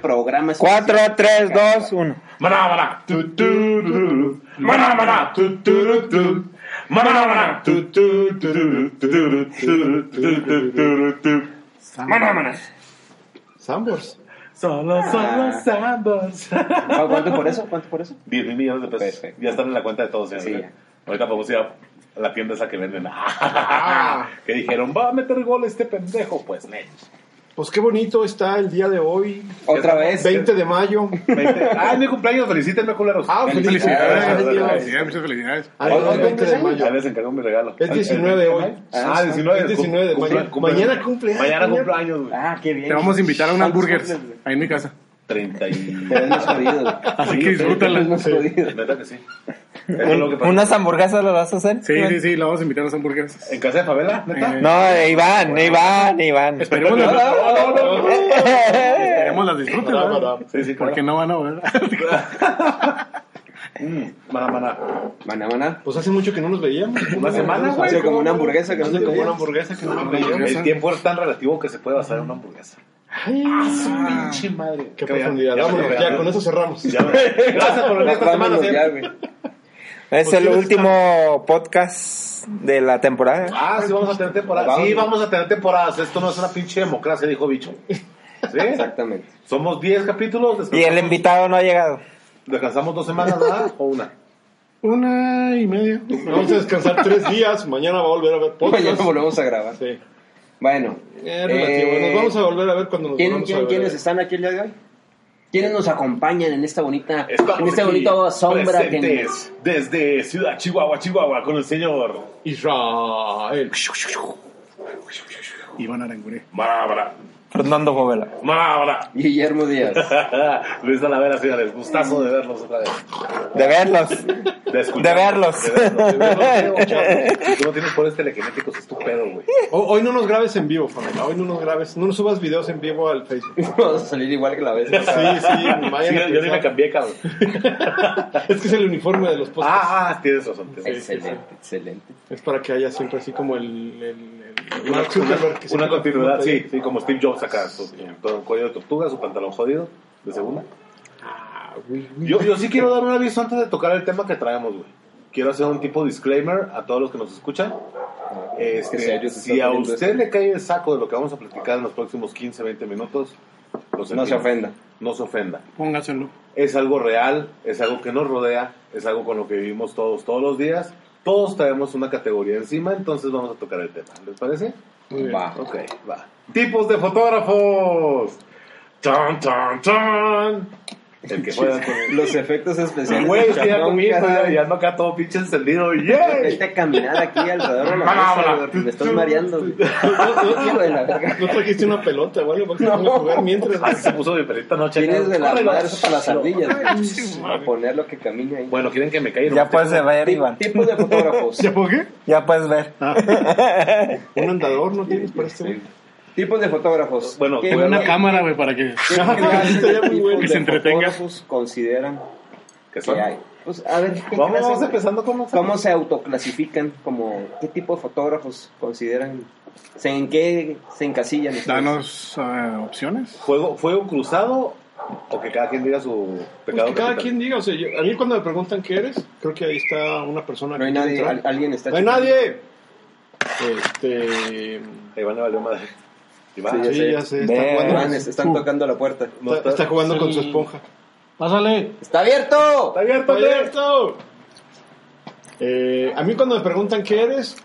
programa. 4, 3, 2, 1. Maná, maná. Tu, tu, ru, ru, ru. Maná, maná. Tu, tu, ru, tu. Maná, maná. Tu, tu, tu, ru, tu, ru, tu, ru, tu, tu, tu, ru, tu. Maná, maná. Sambors. Solo, solo sambos. ¿Cuánto por eso? ¿Cuánto por eso? 10 mil millones de pesos. Perfecto. Ya están en la cuenta de todos. Sí. Ahorita podemos ir a la tienda esa que venden. que dijeron, va a meter gol este pendejo. Pues. Pues qué bonito está el día de hoy. Otra vez. 20 de mayo. 20. Ah, es mi cumpleaños. Felicítenme, culeros. Ah, Felicidades, felicidades. felicidades, muchas felicidades. Ah, no, es 20 de Ahí mayo. les encargo mi regalo. Es 19 hoy. Ah, 19. Es 19 de Cumple- mañana. cumple- Mañana cumple. Mañana mañana. cumpleaños, güey. Ah, qué bien. Te vamos a invitar a un ¿Cuántos hamburger cumples, güey? ahí en mi casa. 30 y... Es más jodido. Así que disfrútala. más jodido. Neta que sí. ¿Unas hamburguesas las vas a hacer? Sí, sí, sí, la vamos a invitar a los hamburguesas. ¿En casa de Favela? ¿Neta? Eh, No, Iván, Iván, Iván. Esperemos las, no, no, no. esperemos las disfruten. Sí, sí, claro. Porque no van a ver. Maná, maná. Maná, maná. Pues hace mucho que no nos veíamos. Una semana, güey. Hace como una hamburguesa que no Hace se como una hamburguesa que no nos hamburguesa. veíamos. El tiempo es tan relativo que se puede basar en una hamburguesa. Ay, Pinche madre. Qué profundidad. ya Vámonos, con eso cerramos. Gracias por venir esta semana. Es Pues el último podcast de la temporada. Ah, sí, vamos a tener temporadas. Sí, vamos a tener temporadas. Esto no es una pinche democracia, dijo bicho. ¿Sí? Exactamente. Somos 10 capítulos. Y el invitado no ha llegado. Descansamos dos semanas, ¿verdad? ¿O una? Una y media. Vamos a descansar tres días. Mañana va a volver a ver podcast. Mañana volvemos a grabar. Sí. Bueno. Es relativo. eh, Nos vamos a volver a ver cuando nos ¿quién- volvamos a quién- ver. ¿Quiénes están aquí el día de hoy? ¿Quiénes nos acompañan en esta bonita, Estamos en este aquí bonito sombra que presentes desde Ciudad Chihuahua, Chihuahua, con el señor Israel. Iván Arangure. Marabra. Fernando Bovela. Marabra. Guillermo Díaz. Luis Talavera, señores. Gustazo de verlos otra vez. De verlos. De, De verlos. De verlos. De verlos, escucharlos. Si tú no tienes poderes telequinéticos, es tu pedo, güey. Ho- Hoy no nos grabes en vivo, familia. Hoy no nos grabes. No nos subas videos en vivo al Facebook. Vamos a salir igual que la vez. Sí, sí. Sí, yo ni me cambié, cabrón. Es que es el uniforme de los podcasts. Ah, ah, tienes razón. tienes. Excelente, excelente. Es para que haya siempre así como el... el, que Una siempre- continuidad, sí, sí, como Steve Jobs acá, su, todo un cuello de tortuga, su pantalón jodido, de segunda. Ah. Yo, yo sí quiero dar un aviso antes de tocar el tema que traemos, güey. Quiero hacer un tipo disclaimer a todos los que nos escuchan. Este, si a usted le cae el saco de lo que vamos a platicar en los próximos 15, 20 minutos, No se ofenda. No se ofenda. Póngaselo. Es algo real, es algo que nos rodea, es algo con lo que vivimos todos, todos los días. Todos traemos una categoría encima, entonces vamos a tocar el tema. ¿Les parece? Muy bien. Va. Ok, va. Tipos de fotógrafos. Tan, tan, tan. El que juega con el... Los efectos especiales. Güey, de estoy ya ya, ya ando acá todo pinche encendido. ¡Yeah! Vete a caminar aquí alrededor de la mesa, me estás mareando. de. No trajiste una pelota, güey, para que se ponga a jugar mientras. Ay, se puso mi perrita anoche. Tienes de la madre eso para las ardillas. poner lo que camine ahí. Bueno, quieren que me caiga. Ya puedes ver, Iván. Tipos de fotógrafos. ¿Ya por qué? Ya puedes ver. Un andador no tienes para este. Tipos de fotógrafos. Bueno, ¿Qué- a Una qué- cámara, güey, para que... ¿Qué clases estaría de muy tipos bueno. Que se entretenga. fotógrafos consideran ¿Qué que son? hay? Pues, a ver, ¿qué Vamos, clase empezando con los... ¿Cómo se autoclasifican? Como, ¿Qué tipo de fotógrafos consideran? ¿En qué se encasillan? Danos eh, opciones. ¿Fuego, ¿Fuego cruzado o que cada quien diga su Pues pecado que cada quien diga, o sea, yo- a mí cuando me preguntan qué eres, creo que ahí está una persona No hay que nadie, al- alguien está ¡No hay nadie! Este... A Iván le valió madre. Iván, Sí, ya sé, está Ve. jugando, Iván, están tocando la puerta. no está, está jugando con su esponja. Pásale. ¡Está abierto! ¡Está abierto! ¡Está abierto! Eh, a mí cuando me preguntan qué eres,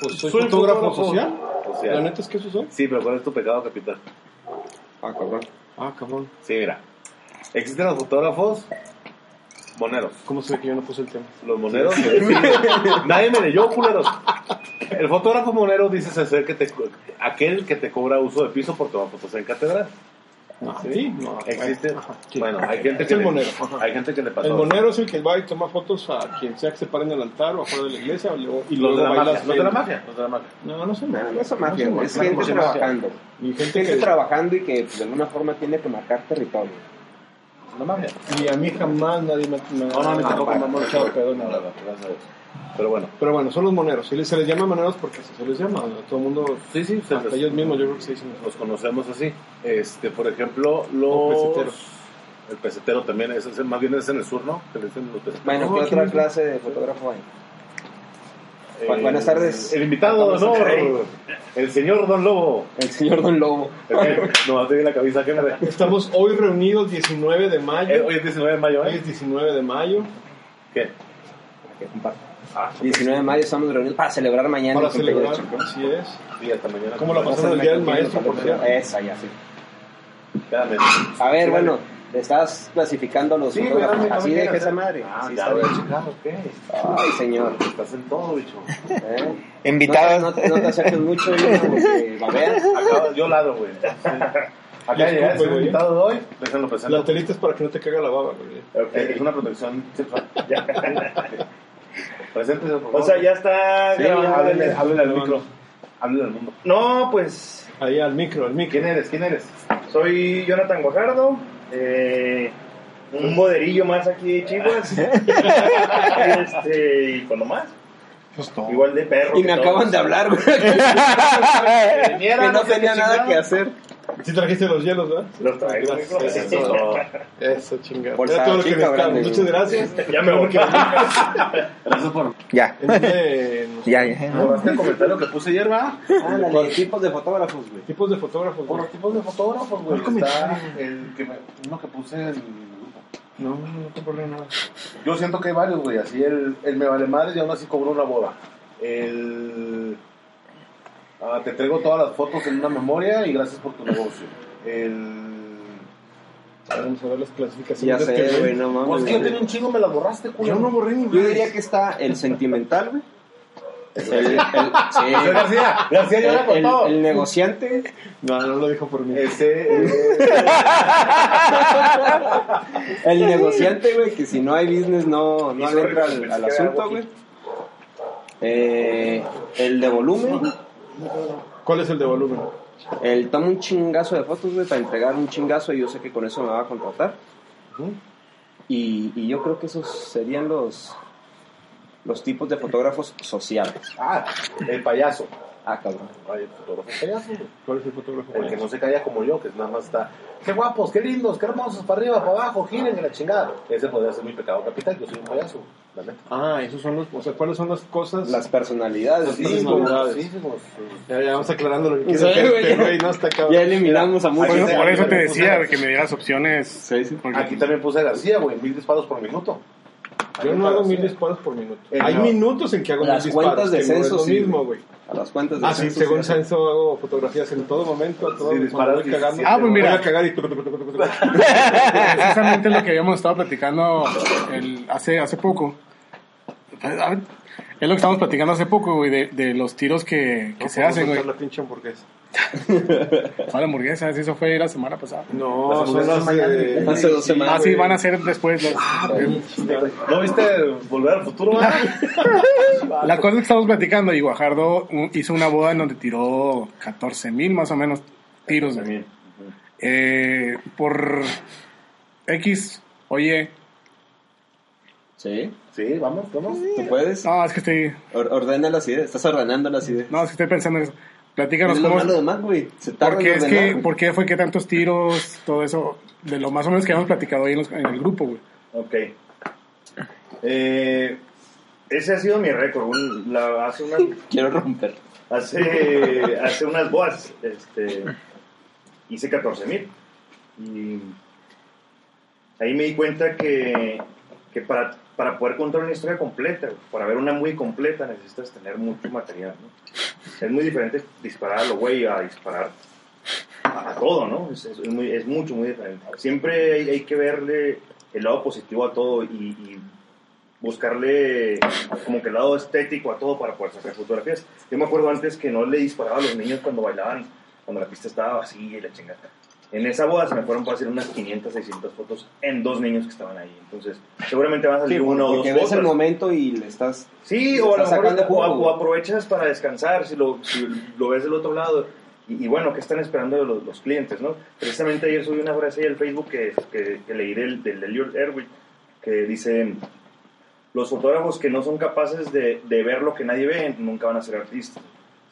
pues soy, Soy fotógrafo, fotógrafo social. social. La neta es que eso soy. Sí, pero ¿cuál es tu pecado capital? Ah, cabrón. Ah, cabrón. Sí, mira. Existen los fotógrafos moneros. ¿Cómo sé que yo no puse el tema? Los moneros. Nadie me leyó, culeros. El fotógrafo monero dice ser que te, aquel que te cobra uso de piso por tomar fotos en catedral. Ah, ¿Sí? sí, no, Existe. ajá. Bueno, hay gente Es que el le- monero. Hay gente que le pasó. El monero es el que va y toma fotos a quien sea que se pare en el altar o afuera de la iglesia o luego- y Los de la mafia. Los de la. Los de la mafia. No, no son No, no es no magia, son güey, es mafia, gente no son trabajando. Y gente Gente que... trabajando y que pues, de alguna forma tiene que marcar territorio. Y a mí jamás nadie me, me No, no, me echado molestado. pedo, No, nada. gracias a Dios. Pero bueno. Pero bueno, son los moneros. Se les, se les llama moneros porque así se les llama. A todo el mundo, Sí, sí, se hasta les- ellos mismos, yo creo que se dicen los conocemos así. Este, por ejemplo, O los... pesetero. El pesetero también, es, es- más bien es en el sur, ¿no? Que le dicen los peseteros. Bueno, No, ¿qué otra clase de fotógrafo hay? Eh, Bu- buenas tardes. El invitado de honor, aquí. el señor Don Lobo. El señor Don Lobo. no, te la cabeza, ¿qué me? Estamos hoy reunidos 19 de mayo. Eh, Hoy es 19 de mayo, Hoy ¿eh? es 19 de mayo ¿Qué? Que. Ah, 19 de mayo estamos reunidos para celebrar mañana. para celebrar. Así es. sí, hasta mañana. ¿Cómo la pasaron el día del maestro, por cierto? Esa, ya, sí. A ver, Sí, bueno, vale. estás clasificando los Sí, güey, fotógrafos. Así deja esa madre. Ah, Sí, ya checar, ok. Ay, señor. Estás en todo, bicho. ¿eh? Invitados. No, te- no, no te acerques mucho, Irma, porque. Acá, yo ladro, güey. Acá el güey. invitado de hoy, déjenlo La presento. telita es para que no te caiga la baba, güey. Eh, Es una protección sexual. Preséntese, por favor. O sea, ya está Sí, háblele, háblele al No, micro. Háblele al mundo. No, pues Ahí al micro, al micro. ¿Quién eres? ¿Quién eres? soy Jonathan Guajardo, eh, un boderillo más aquí de Chihuahua. este, y con más, Pues todo. igual de perro. Y me todos. acaban de hablar, güey. Que no tenía nada que hacer. Sí trajiste los hielos, ¿verdad? Los traigo, Gracias. mijo. Eso, chingada. Era todo lo que chica, necesitamos. Muchas gracias. Ya me voy. Gracias por. Ya. Ya, ya. ¿Borraste el comentario que puse ayer, va? Ándale, tipos de fotógrafos, güey. Tipos de fotógrafos. Por güey. los tipos de fotógrafos, güey. ¿Cuál Está el que me, uno que puse en el grupo. No, no te problema nada. Yo siento que hay varios, güey. Así el, el me vale madre y aún así cobró una boda. El. Ah, te traigo todas las fotos en una memoria y gracias por tu negocio. El. Vamos a ver las Ya clasificaciones. sé, que- güey, no Pues que yo mames. tenía un chingo, me las borraste, culo. Yo no borré ni Yo diría que está el sentimental, güey. El, el, sí. García, García ya El- la contó. el- el negociante. No, no lo dijo por mí. Ese. eh, El negociante, güey, que si no hay business no, no entra al, asunto, güey. Eh, el de volumen. ¿Cuál es el de volumen? El toma un chingazo de fotos, güey, para entregar un chingazo y yo sé que con eso me va a contratar. Y, y yo creo que esos serían los, los tipos de fotógrafos sociales. ah, el payaso. Ah, cabrón. Ay, el fotógrafo payaso. ¿Cuál es el fotógrafo? El que no se calla como yo, que nada más está. Qué guapos, qué lindos, qué hermosos, para arriba, para abajo, giren en la chingada. Ese podría ser mi pecado capital, yo soy un payaso, la neta. Ah, esos son los. O sea, ¿cuáles son las cosas? Las personalidades. Sí, personalidades. sí, sí, pues, Ya, ya vamos aclarando lo que güey, este ya. güey, no está cabrón. Ya eliminamos a Por muchos. Aquí por eso te decía que me dieras opciones. Sí, sí. Porque- Aquí también puse García, güey, mil disparos por minuto. Yo no hago mil disparos por minuto. Eh, Hay no. minutos en que hago Las mil disparos. cuentas de que no es censo, lo sí, mismo, güey. A las cuentas de Ah, sí, censo, según sí. censo hago fotografías en todo momento, a todo Sí, voy cagando. Ah, pues mira. Voy a cagar y... Precisamente lo que habíamos estado platicando el- hace, hace poco. A ver, Es lo que estamos platicando hace poco, güey, de, de los tiros que, que No se hacen, güey. la pinche hamburguesa. Para hamburguesas, eso fue la semana pasada. No, son las de... Hace dos semanas. Ah, sí, van a ser después. las- ¿No viste Volver al Futuro? La cosa es que estamos platicando y Guajardo hizo una boda en donde tiró 14 mil más o menos tiros. También. Eh, por X, oye, Sí, Sí, vamos, vamos. tú puedes. no, es que estoy, Or- ordena las ideas. Estás ordenando las ideas. no, es que estoy pensando en eso. Es Platícanos lo cómo, malo de Mac, güey. Se tarda ¿por qué, en es que, güey. ¿por qué fue que tantos tiros, todo eso, de lo más o menos que habíamos platicado ahí en, los- en el grupo, güey? Ok. Eh, ese ha sido mi récord. un- la- hace, unas, Quiero romper. hace, hace unas bodas este, hice 14 mil. Y ahí me di cuenta que, que para, para poder contar una historia completa, para ver una muy completa, necesitas tener mucho material. ¿no? Es muy diferente disparar a lo güey a disparar a, todo, ¿no? Es, muy- es mucho, muy diferente. Siempre hay, hay que verle el lado positivo a todo y, y buscarle como que el lado estético a todo para poder sacar fotografías. Yo me acuerdo antes que no le disparaba a los niños cuando bailaban, cuando la pista estaba vacía y la chingada. En esa boda se me fueron para hacer unas 500, 600 fotos en dos niños que estaban ahí. Entonces, seguramente van a salir una o dos Porque ves el fotos. momento y le estás. Sí, o a lo mejor o, aprovechas para descansar si lo, si lo ves del otro lado. Y, y bueno, ¿qué están esperando los, los clientes? no Precisamente ayer subí una frase ahí al Facebook que, que, que leí del, del Elliot Erwitt que dice: los fotógrafos que no son capaces de, de ver lo que nadie ve nunca van a ser artistas.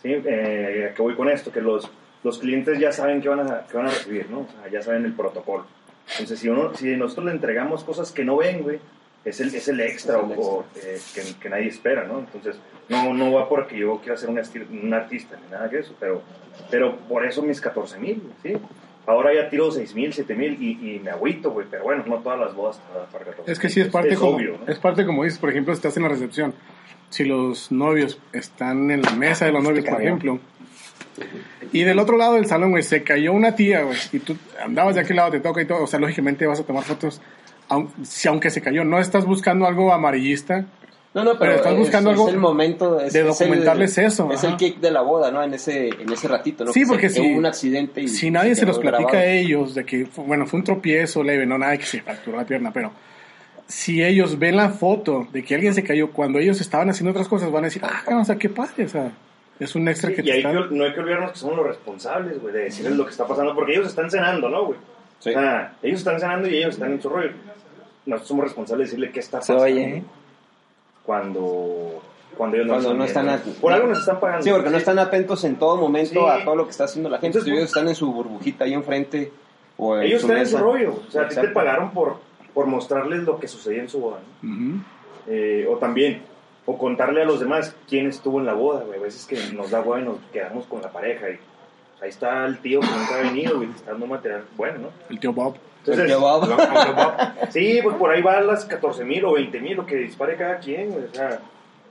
¿sí? Eh, ¿a qué voy con esto? Que los, los clientes ya saben qué van, a, qué van a recibir, ¿no? O sea, ya saben el protocolo. Entonces, si, uno, si nosotros le entregamos cosas que no ven, güey, es el, es el extra, Es el o- o, eh, que, que nadie espera, ¿no? Entonces, no, no va porque yo quiera ser un, un artista ni nada que eso, pero, pero por eso mis 14 mil, ¿sí? Ahora ya tiro 6 mil, 7 mil y, y me agüito, güey, pero bueno, no todas las bodas para 14 Es que sí es parte es como obvio, ¿no? es parte como dices, por ejemplo, estás en la recepción. Si los novios están en la mesa de los novios, por ejemplo, y del otro lado del salón, güey, se cayó una tía, güey, y tú andabas de aquel lado, te toca y todo, o sea, lógicamente vas a tomar fotos, si aunque se cayó, no estás buscando algo amarillista, No, no, pero, Pero estás es- buscando es algo el momento es- de es el- documentarles eso, Es ajá. el kick de la boda, ¿no? En ese, en ese ratito, ¿no? Sí, porque que si- hubo un accidente y si nadie se los platica grabado. a ellos de que, bueno, fue un tropiezo leve, no nada que se fracturó la pierna, pero si ellos ven la foto de que alguien se cayó cuando ellos estaban haciendo otras cosas, van a decir, ah, o sea, qué padre, o sea, es un extra que y te están... que, no hay que olvidarnos que somos los responsables, güey, de decirles lo que está pasando, porque ellos están cenando, ¿no, güey? Sí. O sea, ellos están cenando y ellos están en su rollo. Nosotros somos responsables de decirle qué está Se pasando. oye, ¿eh? Cuando, cuando ellos Cuando no están... viendo. a- Por algo nos están pagando. Sí, porque no están atentos en todo momento Sí. a todo lo que está haciendo la gente. Entonces, ellos están en su burbujita ahí enfrente o en Ellos su están en su mesa. rollo. O sea, a ti te pagaron por, por mostrarles lo que sucedió en su boda, ¿no? Ujú. Eh, o también, o contarle a los demás quién estuvo en la boda, güey. A veces que nos da hueá y nos quedamos con la pareja y pues, ahí está el tío que nunca ha venido, güey, está dando material bueno, ¿no? El tío Bob. Entonces, El tío Bob. sí, pues por ahí van las 14 mil o 20 mil, lo que dispare cada quien, güey. O sea,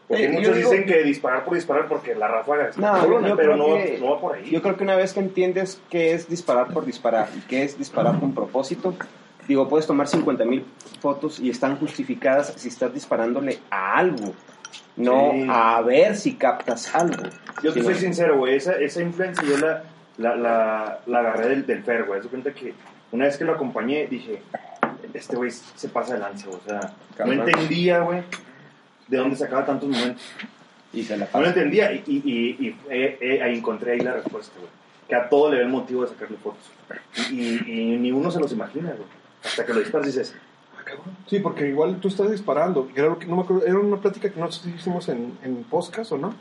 porque Eh, muchos digo- dicen que disparar por disparar porque la ráfaga está No, cabrona, yo pero no, que- no va por ahí. Yo creo que una vez que entiendes qué es disparar por disparar y qué es disparar con propósito, digo, puedes tomar 50 mil fotos y están justificadas si estás disparándole a algo, no Sí. a ver si captas algo. Yo te soy sincero, güey, esa, esa influencia yo la, la, la, la agarré del, del Fer, güey. Haz cuenta que una vez que lo acompañé, dije, este güey se pasa de lanza. O sea, no entendía, güey, de dónde sacaba tantos momentos. y se la No lo pasa. entendía y, y, y, y, eh, eh, ahí encontré ahí la respuesta, güey. Que a todo le ve el motivo de sacarle fotos. Y, y, ni uno se los imagina, güey. Hasta que lo disparas y dices, cabrón. Sí, porque igual tú estás disparando. Era, que no me acuerdo, era una plática que nosotros hicimos en, en podcast, ¿o no?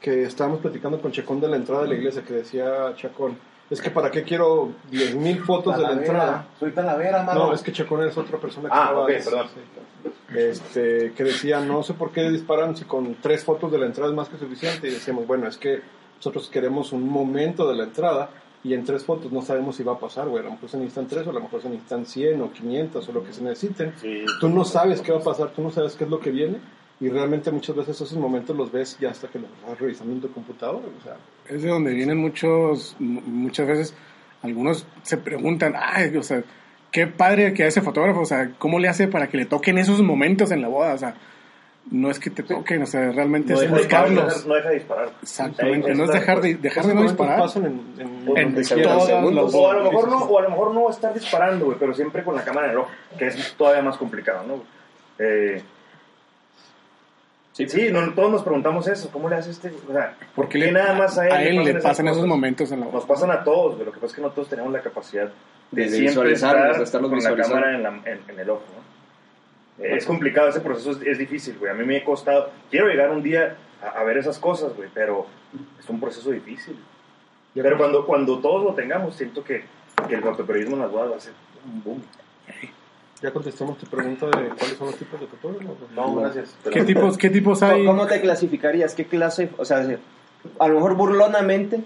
Que estábamos platicando con Chacón de la entrada de la iglesia, que decía Chacón, es que para qué quiero 10.000 fotos de la entrada. Soy talavera, mano. No, es que Chacón es otra persona que Ah, perdón. Este, que decía, no sé por qué disparan si con tres fotos de la entrada es más que suficiente. Y decíamos, bueno, es que nosotros queremos un momento de la entrada y en tres fotos no sabemos si va a pasar, güey. A lo mejor se necesitan tres, o a lo mejor se necesitan 100 o 500 o lo que se necesiten. Sí, Tú no sabes qué va a pasar, tú no sabes qué es lo que viene. Y realmente muchas veces esos momentos los ves ya hasta que los vas revisando en tu computador. O sea, Es de donde vienen muchos, mu- muchas veces, algunos se preguntan, ay, o sea, qué padre que ese fotógrafo, o sea, ¿cómo le hace para que le toquen esos momentos en la boda? O sea, no es que te toquen, o sea, realmente no es deja, de disparar, buscarlos. no deja de disparar. Exactamente, no es dejar de, pues. dejar de no disparar. pasan en, en, En donde todas quieras. las segundos. O a lo mejor no, o a lo mejor no estar disparando, güey, pero siempre con la cámara en el ojo, que es todavía más complicado, ¿no? Eh, Sí. sí, no, todos nos preguntamos eso, ¿cómo le hace este? O sea, ¿por Porque qué nada más a él, le esas pasan esos cosas? momentos en la. Nos pasan a todos, güey, lo que pasa es que no todos tenemos la capacidad de, De- de siempre estar estarlos con la cámara en, la- en- en el ojo, ¿no? Es complicado, ese proceso es, es difícil, güey. A mí me ha costado. Quiero llegar un día a, a ver esas cosas, güey, pero es un proceso difícil. Pero cuando, cuando todos lo tengamos, siento que, que el fotoperiodismo en las bodas va a ser un boom. Ya contestamos tu pregunta de cuáles son los tipos de fotógrafos. No, gracias. pero- ¿Qué tipos, qué tipos hay? ¿Cómo te clasificarías? ¿Qué clase? O sea, a lo mejor burlonamente,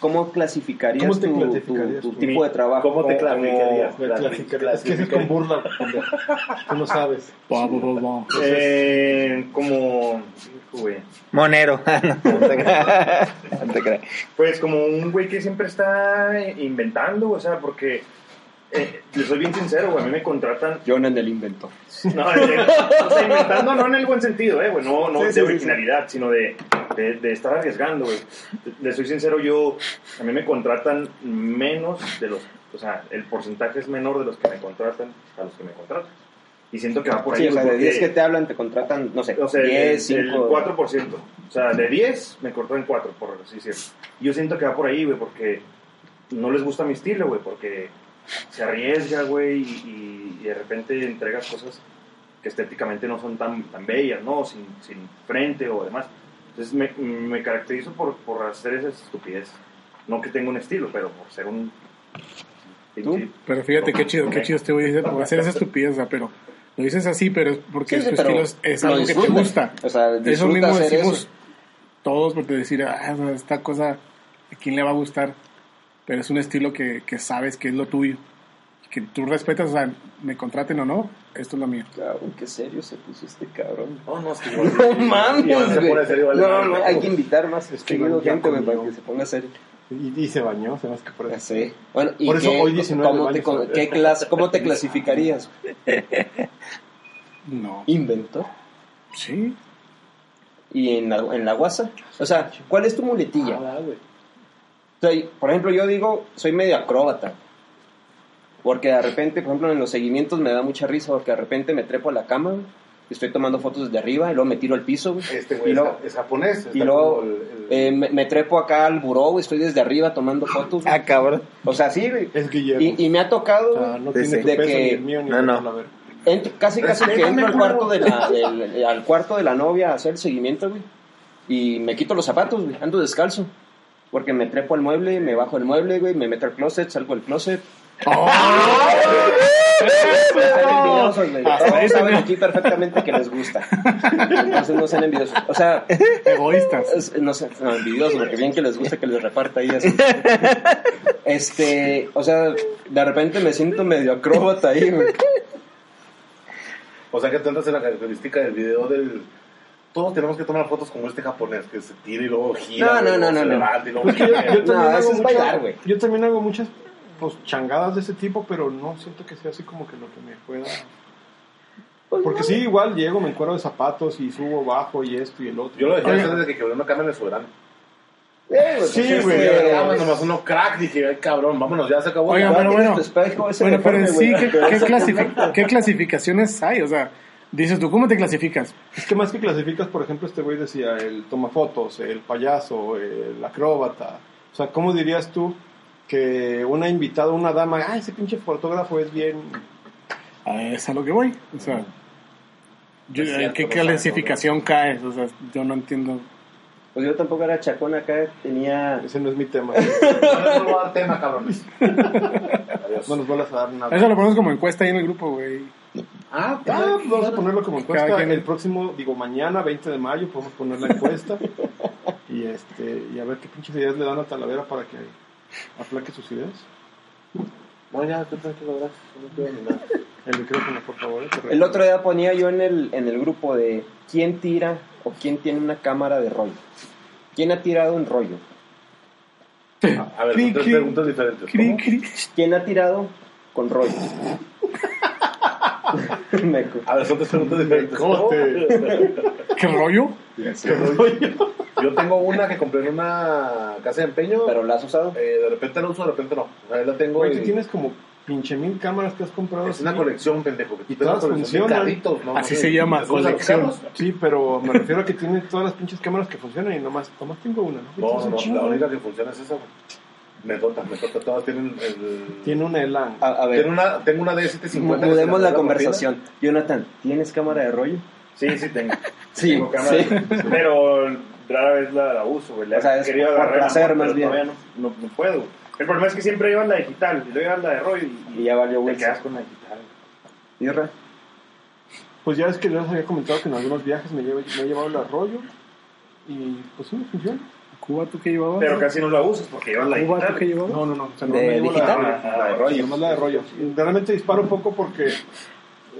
¿cómo clasificarías, ¿Cómo te tu, clasificarías tu- tu tipo de trabajo? ¿Cómo te ¿Cómo- clasificarías? Me clasificaría- Es que es con burla. Tú no sabes. Eh, como. hijo, güey. Monero. Pues como un güey que siempre está inventando, o sea, porque. Eh, le soy bien sincero, güey. A mí me contratan John en el inventor. No, de- o sea, inventando no en el buen sentido, eh, güey, no, no Sí, de sí, sí, originalidad, sino de, de, de estar arriesgando, güey. Le soy sincero, yo, a mí me contratan menos de los, o sea, el porcentaje es menor de los que me contratan a los que me contratan. Y siento que va por ahí. Sí, o sea, de 10 porque- que te hablan, te contratan, no sé, o sea, 10, el, el 5. 4%. O sea, de 10 me cortan 4, por así decirlo. Yo siento que va por ahí, güey, porque no les gusta mi estilo, güey, porque se arriesga, güey, y, y de repente entregas cosas que estéticamente no son tan, tan bellas, ¿no? Sin, sin frente o demás. Entonces me, me caracterizo por, por hacer esas estupideces. No que tenga un estilo, pero por ser un... pinche- Pero fíjate qué chido, qué chido este güey dice, por hacer esa estupidez, o sea, pero lo dices así, pero es porque Sí, es sí, tu estilo, es, algo que te gusta. O sea, Eso mismo decimos eso. todos, porque decir, ah, esta cosa, ¿a quién le va a gustar? Pero es un estilo que, que sabes que es lo tuyo. Que tú respetas, o sea, me contraten o no, esto es lo mío. Cabrón, qué serio se puso este cabrón. No, no, es que No Iván mames, se güey. pone serio, vale, No, no, hay que invitar más seguido gente, para que se ponga serio. Y, y se bañó, se hace que por Ya eso. sé. Bueno, ¿y Por eso qué- hoy 19 ¿cómo, te, con- se- qué clase, ¿Cómo te clasificarías? No. ¿Inventor? Sí. ¿Y en la, en la guasa? O sea, ¿cuál es tu muletilla? Ah, güey. Soy- por ejemplo, yo digo, soy medio acróbata. Porque de repente, por ejemplo, en los seguimientos me da mucha risa porque de repente me trepo a la cama, y estoy tomando fotos desde arriba y luego me tiro al piso, güey. Este y güey es, luego, es japonés. y luego como el- el- eh, me, me trepo acá al buró, güey, estoy desde arriba tomando fotos. güey. Ah, cabrón. O sea, sí, güey. Es Guillermo. Y, y me ha tocado, o sea, güey, no tiene tu de peso que- ni el mío ni No, el no. entro- casi casi que entro al cuarto, de la, el- al cuarto de la novia a hacer el seguimiento, güey. Y me quito los zapatos, güey, ando descalzo. Porque me trepo al mueble, me bajo el mueble, güey, me meto al closet, salgo del closet. Están envidiosos, güey. Hasta Todos ahí saben aquí perfectamente que les gusta. Entonces no sean envidiosos. O sea, Egoístas. no sé, no, envidiosos, porque bien que les gusta que les reparta ahí eso. Este, o sea, de repente me siento medio acróbata ahí, güey. O sea que tú entras en la característica del video del... Todos tenemos que tomar fotos como este japonés que se tira y luego gira. No, no, no, luego no, se no. levanta y luego Pues yo, también No, hago eso es mucha- bailar, güey. yo también hago muchas pues, changadas de ese tipo, pero no siento que sea así como que lo que me pueda... Porque sí, igual llego, me encuero de zapatos y subo, bajo y esto y el otro. Yo lo dejé hacer desde que quebré una cama en el soberano. Eh, güey, Sí, pues, güey, este, Ah, bueno, nomás uno crack, dije, ay cabrón, vámonos, ya se acabó. Pero bueno. espejo ese Bueno, pero en sí, güey. ¿qué, qué clasifi- qué clasificaciones hay? O sea, dices tú, ¿cómo te clasificas? Es que más que clasificas, por ejemplo, este güey decía el toma fotos, el payaso, el acróbata. O sea, ¿cómo dirías tú que una invitada, una dama, ah, ese pinche fotógrafo es bien... A es a lo que voy. O sea, yo- cierto, ¿en qué clasificación caes? O sea, yo no entiendo. Pues yo tampoco era chacón acá, tenía... Ese no es mi tema. No voy a dar tema, cabrones. Adiós. No nos vuelvas a dar nada. Eso lo ponemos como encuesta ahí en el grupo, güey. Ah, ah, pues vamos a ponerlo como encuesta. Cada quien- El próximo, digo, mañana, 20 de mayo, podemos poner la encuesta. y este y a ver qué pinches ideas le dan a Talavera para que aplaque sus ideas. Bueno, ya, tú tranquilo, gracias. No quiero ni nada. El micrófono, por favor. eh, El otro día ponía yo en el, en el grupo de quién tira o quién tiene una cámara de rollo. ¿Quién ha tirado un rollo? A ver, Cri, son tres cri, preguntas diferentes. Cri, ¿Cómo? cri. ¿Quién ha tirado con rollo? Meco. A ver, son tres preguntas diferentes. ¿Cómo? ¿Qué rollo? Yo tengo una que compré en una casa de empeño. ¿Pero la has usado? eh, de repente la uso, de repente no. O sea, la tengo. Güey, y- tienes como pinche mil cámaras que has comprado. Es una colección, pendejo. que Y tú tienes todas funcionan. carritos, ¿no? Así No se llama, ¿te subes a los colección. Sí, pero me refiero a que tiene todas las pinches cámaras que funcionan y nomás, nomás tengo una. ¿no? No, no, no, la única que funciona es esa, güey. Me tota, me tota. Todas tienen el... Tiene una Elan. A, a ver, Tengo una, tengo una D750. que se mudemos la conversación. Jonathan, ¿tienes cámara de rollo? Sí, sí tengo. Sí, Tengo cámara, sí. Pero rara vez la, la uso, güey. O sea, es querido por agarrar, placer, pero más bien. Todavía no, no, no puedo. güey. El problema es que siempre llevan la digital y luego la de rollo y, Y ya valió te Wilson. quedas con la digital. Irra. Pues ya es que yo les había comentado que en algunos viajes me, llevo- me he llevado el arroyo y pues sí me funciona. ¿Cuba tú qué llevabas? Pero casi no la usas porque llevan la ¿Cuba tú digital. qué llevabas? No, no, no. O sea, no ¿De digital? La, La de rollo. Nomás la de rollo. Realmente disparo poco porque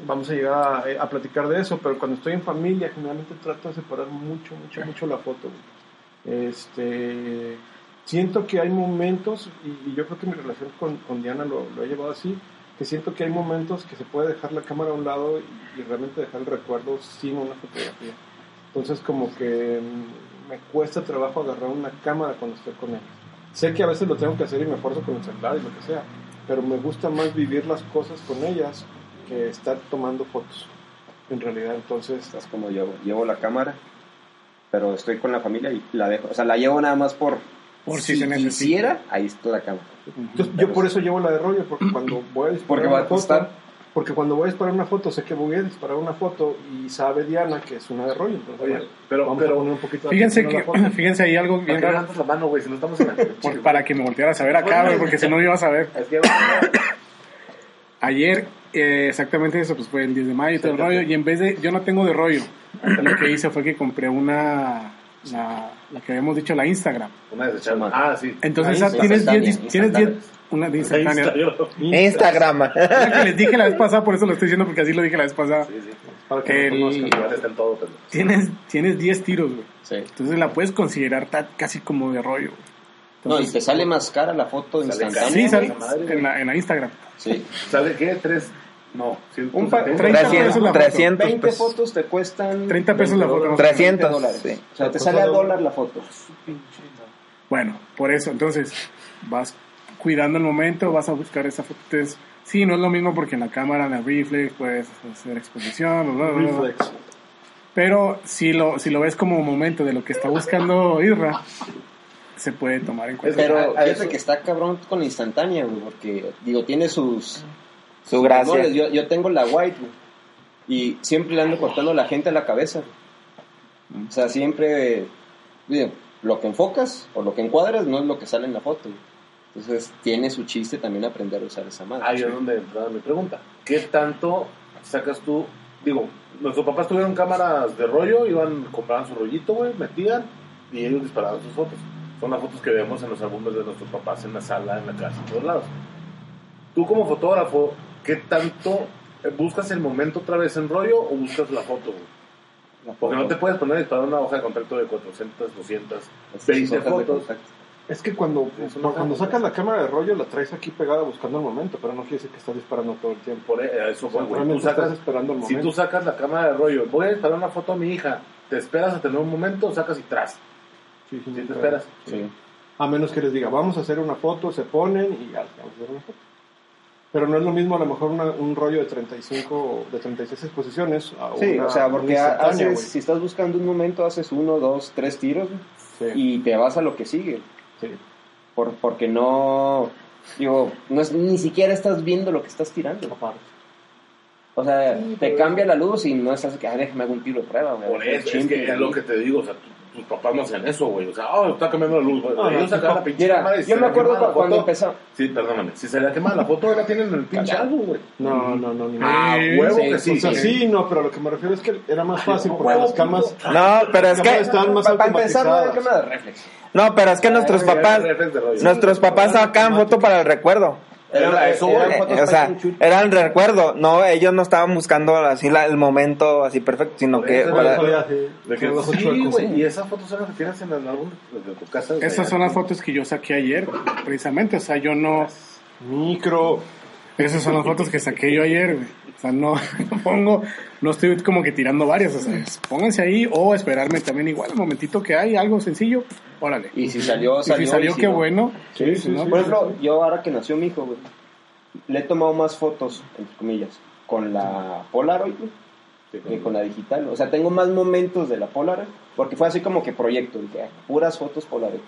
vamos a llegar a, eh, a platicar de eso, pero cuando estoy en familia generalmente trato de separar mucho, mucho, mucho la foto. güey. Este, siento que hay momentos, y, y yo creo que mi relación con, con Diana lo, lo he llevado así, que siento que hay momentos que se puede dejar la cámara a un lado y, y realmente dejar el recuerdo sin una fotografía. Entonces como que mm, me cuesta trabajo agarrar una cámara cuando estoy con ella. Sé que a veces lo tengo que hacer y me esfuerzo con el celular y lo que sea, pero me gusta más vivir las cosas con ellas que estar tomando fotos. En realidad, entonces, Estás como yo, llevo la cámara, pero estoy con la familia y la dejo. O sea, la llevo nada más por... Por si se necesita. quisiera, ahí está la cámara. yo, yo por eso llevo la de rollo, porque cuando voy a disparar Porque va a costar. Porque cuando voy a disparar una foto, sé que voy a disparar una foto y sabe Diana que es una de rollo. Entonces, Oye, bueno, pero- vamos pero- a poner un poquito Fíjense que, la fíjense ahí algo ¿Para bien raro. la mano, güey? Si no estamos en la... por- para que me voltearas a ver acá, güey, porque si no me ibas a ver. Ayer, eh, exactamente eso, pues fue el 10 de mayo y todo el rollo. Y en vez de, yo no tengo de rollo. Lo que hice fue que compré una, la, la que habíamos dicho, la Instagram. Una desechable. Ah, sí. Entonces esa- tienes instantánea, 10, dis- tienes 10, una de yo- Instagram. La que les dije la vez pasada, por eso lo estoy diciendo, porque así lo dije la vez pasada. Sí, sí. Para que El- está en todo, pero... Tienes, tienes 10 tiros, güey. Sí. Entonces la puedes considerar casi como de rollo. güey. No, y Entonces, te sale más cara la foto instantánea. Sí, sale en la, en la Instagram. Sí. ¿Sale qué? ¿Tres? No. sí, Un pa- 170. 30 pesos la 300, foto. 300 20 pesos. fotos te cuestan 30 pesos la foto. 300, dólares. sí. O sea, te sale a dólar la foto. Bueno, por eso, entonces vas cuidando el momento, vas a buscar esa foto. Entonces, sí, no es lo mismo porque en la cámara, en el reflex, puedes hacer exposición, bla, bla, bla, bla. Reflex. pero si lo, si lo ves como momento de lo que está buscando Irra, se puede tomar en cuenta. Pero a- eso- que está cabrón con la instantánea, güey, porque, digo, tiene sus... Su gracia. colores. Yo, yo tengo la white, güey, y siempre le ando cortando a la gente a la cabeza. O sea, siempre, digo, lo que enfocas o lo que encuadras no es lo que sale en la foto. güey. Entonces, tiene su chiste también aprender a usar esa madre. Ahí es donde entra mi pregunta. ¿Qué tanto sacas tú? Digo, nuestros papás tuvieron cámaras de rollo, iban, compraban su rollito, güey, metían y ellos disparaban sus fotos. Son las fotos que vemos en los álbumes de nuestros papás en la sala, en la casa, en todos lados. Tú como fotógrafo, ¿qué tanto buscas el momento otra vez en rollo o buscas la foto? La foto. Porque no te puedes poner a disparar una hoja de contacto de 400, 200, Estas 20 hojas de fotos. Es que cuando, Es una cuando sacas la cámara de rollo la traes aquí pegada buscando el momento, pero no quiere decir que estás disparando todo el tiempo. Por e- eso, O sea, güey, tú realmente sacas, estás esperando el Si tú sacas la cámara de rollo, voy a disparar una foto a mi hija, te esperas a tener un momento, sacas y tras. Sí, sí, Si sí, te esperas. Sí. A menos que les diga, vamos a hacer una foto, se ponen y ya, vamos a hacer una foto. Pero no es lo mismo a lo mejor una- un rollo de 35, de 36 exposiciones. a Sí, una- o sea, porque haces, si estás buscando un momento, haces uno, dos, tres tiros Sí, y te vas a lo que sigue. sí. Por, porque no, digo, no es, ni siquiera estás viendo lo que estás tirando. O sea, te cambia la luz y no estás que, ah, déjame hago un tiro de prueba, güey. Por eso, es que es lo que te digo, o sea, tu- tus papás no hacían eso, güey. O sea, oh, está cambiando la luz, güey. No, no, Ellos sacaban la pinche Mira, cámara y yo se me le acuerdo quemaba la cu- cuando foto. empezó. Sí, perdóname. Si se le quemaba la foto, la tienen en el pinche álbum, güey. No, no, no, ni Ah, Sí, huevo sí, que sí. O sea, sí. no, pero lo que me refiero es que era más fácil porque huevo, las camas. No, pero es que estaban más Para empezar, no hay automatizadas. cámara de reflex. no, pero es que nuestros Ay, papás nuestros papás sacaban foto para el recuerdo. Era eso, eran O sea, Python shoot. era el recuerdo, no, ellos no estaban buscando así la- el momento así perfecto, sino que para- sí, De que. Y esas fotos son las que tienes en el álbum de tu casa. Esas son las fotos que yo saqué ayer, precisamente. O sea, yo no. Micro. Esas son las fotos que saqué yo ayer, güey. O sea, no pongo, no estoy como que tirando varias. O sea, pónganse ahí o esperarme también igual. El momentito que hay algo sencillo, órale. Y si salió, Y salió. si salió, y si qué no. bueno. Sí, sí, no, sí. Por ejemplo, yo ahora que nació mi hijo, güey, le he tomado más fotos, entre comillas, con la Polaroid güey, que con la digital. O sea, tengo más momentos de la Polaroid, porque fue así como que proyecto, dije, ah, puras fotos Polaroid.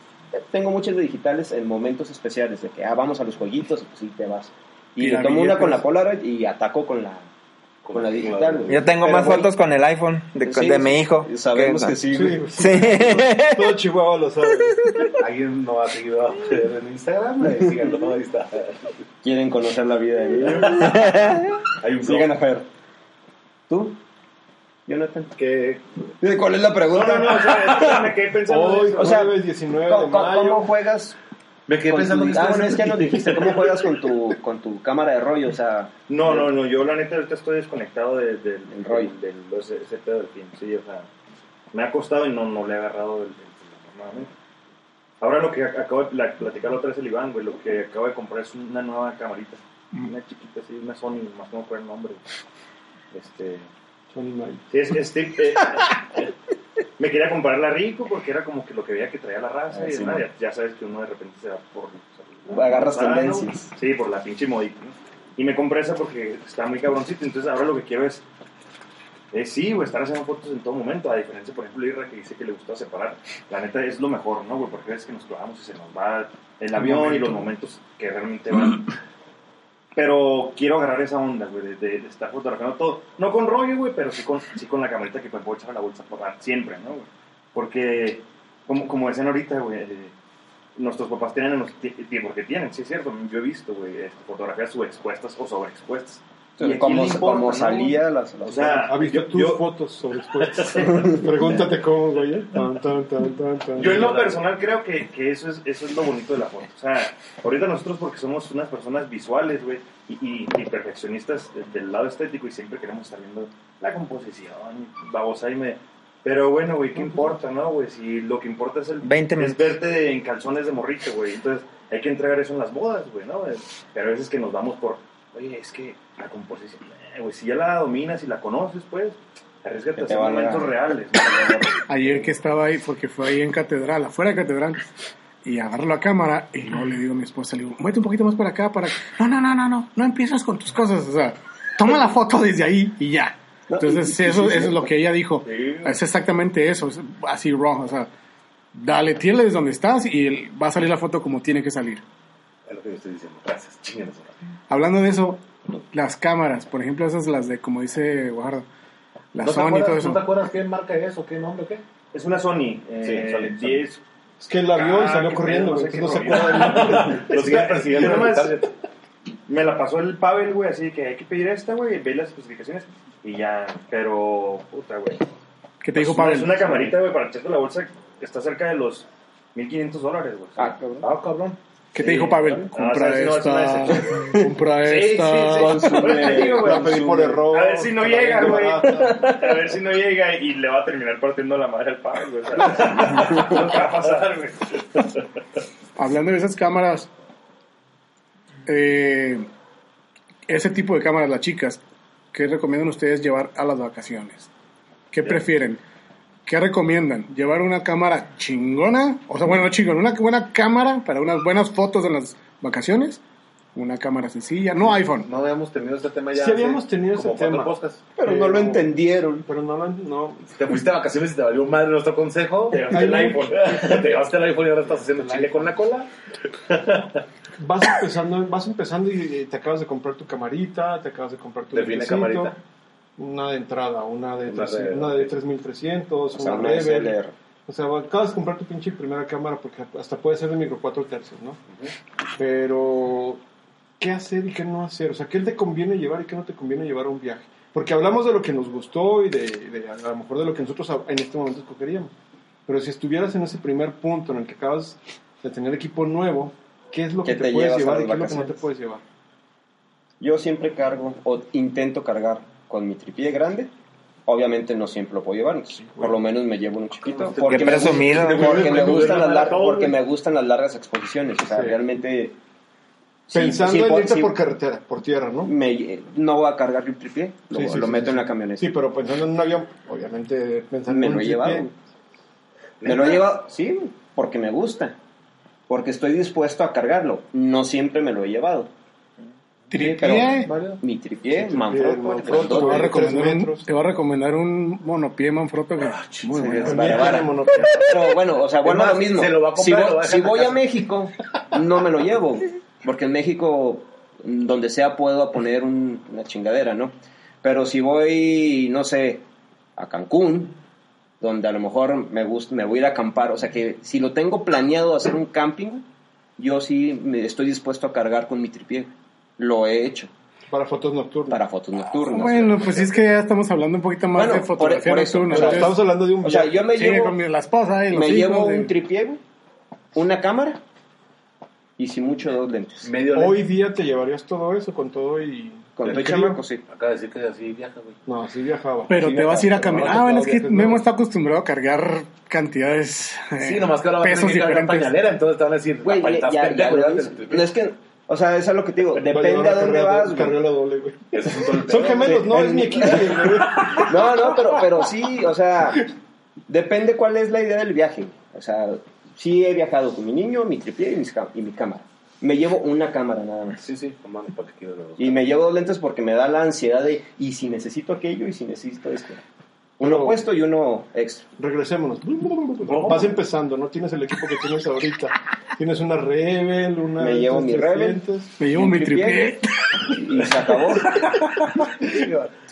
Tengo muchas de digitales en momentos especiales, de que, ah, vamos a los jueguitos, y pues sí, te vas. Y Tira le tomo una con la Polaroid y ataco con la, con la digital. güey. yo tengo Pero más fotos con el iPhone de, Sí, de sí, mi hijo. Sabemos que, sí, Sí, güey. güey. Sí. Todo Chihuahua lo sabe. Alguien no ha seguido en Instagram. Síganlo, ahí está. Quieren conocer la vida de mí. Hay un Sigan a Fer. ¿Tú? Jonathan. Que... ¿Cuál es la No, pregunta? no, no, o sea, que me quedé pensando en Hoy. O sea, jueves 19 de ¿Cómo, cómo- mayo. cómo juegas? Me quedé con pensando tu- que ah, estás- bueno, es que ya nos dijiste, ¿cómo juegas con tu, con tu cámara de rollo? O sea, No, no, no, yo la neta ahorita estoy desconectado de- del El rollo. del, del- ese, ese pedo del film, sí, o sea, me ha costado y no, no le he agarrado el, nuevamente. Ahora lo que ac- acabo de pla- platicar la otra vez el Iván, güey, lo que acabo de comprar es una nueva camarita, una chiquita así, una Sony, más no me acuerdo el nombre. Este, Sony Mike. sí, es, es eh, me quería comprarla rico porque era como que lo que veía que traía la raza Ah, y sí, ¿no? ya, ya sabes que uno de repente se va por... o sea, Agarras ah, tendencias. Sí, por la pinche modita, ¿no? Y me compré esa porque está muy cabroncito. Entonces ahora lo que quiero es, es sí, güey, estar haciendo fotos en todo momento. A diferencia, por ejemplo, de Irra que dice que le gusta separar. La neta es lo mejor, ¿no, güey? Porque es que nos clavamos y se nos va el avión y los momentos que realmente van. Pero quiero agarrar esa onda, güey, de, estar fotografiando todo. No con rollo, güey, pero sí con, sí con la camarita que puedo echar a la bolsa para siempre, ¿no, güey? Porque, como, como decían ahorita, güey, eh, nuestros papás tienen los ti- tiempos que tienen, sí es cierto, yo he visto, güey, este, fotografías subexpuestas o sobreexpuestas. ¿Y como, como no, salía las, O las- sea, ¿Ha visto yo- tus yo- fotos sobre? Pregúntate cómo, güey. Tan, tan, tan, tan, tan. Yo en lo personal creo que, que eso, es, eso es lo bonito de la foto. O sea, ahorita nosotros porque somos unas personas visuales, güey, y, y, y perfeccionistas de- del lado estético y siempre queremos estar viendo la composición, babosa y me... Pero bueno, güey, ¿qué importa, no, güey? Si lo que importa es el... 20 es verte en calzones de morrito, güey. Entonces hay que entregar eso en las bodas, güey, ¿no? Pero a veces que nos vamos por... Oye, es que la composición... eh, güey, si ya la dominas y la conoces, pues... Arriesgate a hacer valga. momentos reales. ¿no? Ayer que estaba ahí, porque fue ahí en catedral, afuera de catedral, y agarro la cámara y luego le digo a mi esposa, le digo, muévete un poquito más para acá, para... No, no, no, no, no, no empiezas con tus cosas, o sea, toma la foto desde ahí y ya. No, Entonces, eso, eso es lo que ella dijo. Es exactamente eso, es así raw, o sea, dale, tírale desde donde estás y va a salir la foto como tiene que salir. Es lo que yo estoy diciendo. Gracias, chingados. Hablando de eso, las cámaras, por ejemplo, esas las de, como dice Guajardo, la ¿No Sony y todo ¿No eso. te acuerdas qué marca es o qué nombre qué? Es una Sony. Eh, Sí, Sony, Sony. 10. Es que él la vio y Ah, salió qué corriendo, güey. no No sé se qué acuerda. Lo persiguiendo. Me la pasó el Pavel, güey, así que hay que pedir esta, güey, ve las especificaciones y ya. Pero, puta, güey. ¿Qué te dijo Pavel? Es una camarita, güey, para echarte la bolsa que está cerca de los 1500 dólares, güey. Ah, cabrón. Ah, cabrón. ¿Qué te Sí. dijo Pavel? Compra esta, compra Sí, sí, esta. La pedí por error. A ver si no llega, güey. A ver si no llega y le va a terminar partiendo la madre al Pavel, güey. Va a pasar, güey. Hablando de esas cámaras, eh, ese tipo de cámaras, las chicas, ¿qué recomiendan ustedes llevar a las vacaciones? ¿Qué prefieren? ¿Qué recomiendan? ¿Llevar una cámara chingona? O sea, bueno, no chingona, una buena cámara para unas buenas fotos en las vacaciones. Una cámara sencilla, no iPhone. No habíamos tenido este tema ya. Sí habíamos tenido ese tema. podcasts. Pero no lo entendieron. Pero no, lo- no. Te fuiste de vacaciones y te valió madre nuestro consejo. Te llevaste el iPhone. Te llevaste el iPhone y ahora estás haciendo chile con la cola. Vas empezando, vas empezando y, te acabas de comprar tu camarita, te acabas de comprar tu Define camarita. Una de entrada, una de, Una de- una de 3300, O sea, una. O sea, acabas de comprar tu pinche primera cámara porque hasta puede ser de micro 4 tercios, ¿no? Pero, ¿qué hacer y qué no hacer? O sea, ¿qué te conviene llevar y qué no te conviene llevar a un viaje? Porque hablamos de lo que nos gustó y de, de a lo mejor de lo que nosotros en este momento escogeríamos. Pero si estuvieras en ese primer punto en el que acabas de tener equipo nuevo, ¿qué es lo que ¿Qué te, te puedes llevar y qué es lo que no te puedes llevar? Yo siempre cargo o intento cargar con mi tripié grande. Obviamente no siempre lo puedo llevar, por lo menos me llevo uno chiquito. Porque me, gusta- porque me gustan las lar- Maratón, porque güey. me gustan las largas exposiciones. O sea, Sí. realmente. Pensando sí, en irte por carretera, por tierra, ¿no? me- no voy a cargar el tripié, lo, lo meto en la camioneta. Sí, pero pensando en un avión, obviamente pensando me en lo he llevado. Me lo he llevado, sí, porque me gusta. Porque estoy dispuesto a cargarlo. No siempre me lo he llevado. Tripié. ¿Vale? Mi tripié, Manfrotto, Te voy, a recomendar un, te voy a recomendar un monopié Manfrotto que muy bueno. es. Pero bueno, o sea, bueno, lo mismo. se lo va a comprar si voy, va a si voy México, no me lo llevo. Porque en México, donde sea, puedo poner un- una chingadera, ¿no? Pero si voy, no sé, a Cancún, donde a lo mejor me, gusta, me voy a ir a acampar, o sea que si lo tengo planeado hacer un camping, yo sí me estoy dispuesto a cargar con mi tripié. Lo he hecho Para fotos nocturnas. para fotos nocturnas. Bueno, pues sí es que ya estamos hablando un poquito más Bueno, de por- fotografía por eso, nocturna. o sea, entonces- estamos hablando de un O sea, yo me Sí, llevo... con mi- la esposa y los Me hijos. llevo de- un tripié, güey, una cámara y si mucho dos lentes. Medio Hoy día te llevarías todo eso con todo y... Con el todo crío? chamaco, sí. Acaba de decir que así viaja, güey. No, así viajaba. Pero Sí, te vas a ir a caminar. Ah, bueno, es que Memo está acostumbrado a cargar cantidades. eh, Sí, nomás que ahora va a tener que cargar diferentes. pañalera, entonces te van a decir, Güey, "Rafael, ya, ya, ya, pendejo, lo llévate hice. el tripié". No, es que, o sea, eso es lo que te digo. Depende a dónde vas, güey. doble, es un Son gemelos, no, es mi equipo. No, no, pero, pero sí, o sea, depende cuál es la idea del viaje. O sea, sí he viajado con mi niño, mi tripié y, mis cam- y mi cámara. Me llevo una cámara nada más. Sí, sí, para que quieras los dos. Y me llevo dos lentes porque me da la ansiedad de, ¿y si necesito aquello y si necesito esto? Uno Pero- puesto y uno extra. Regresémonos. Vas empezando, no tienes el equipo que tienes ahorita. Tienes una Rebel, una. Me llevo mi Rebel. 300. Me llevo Un mi tripié. tripié. Y se acabó.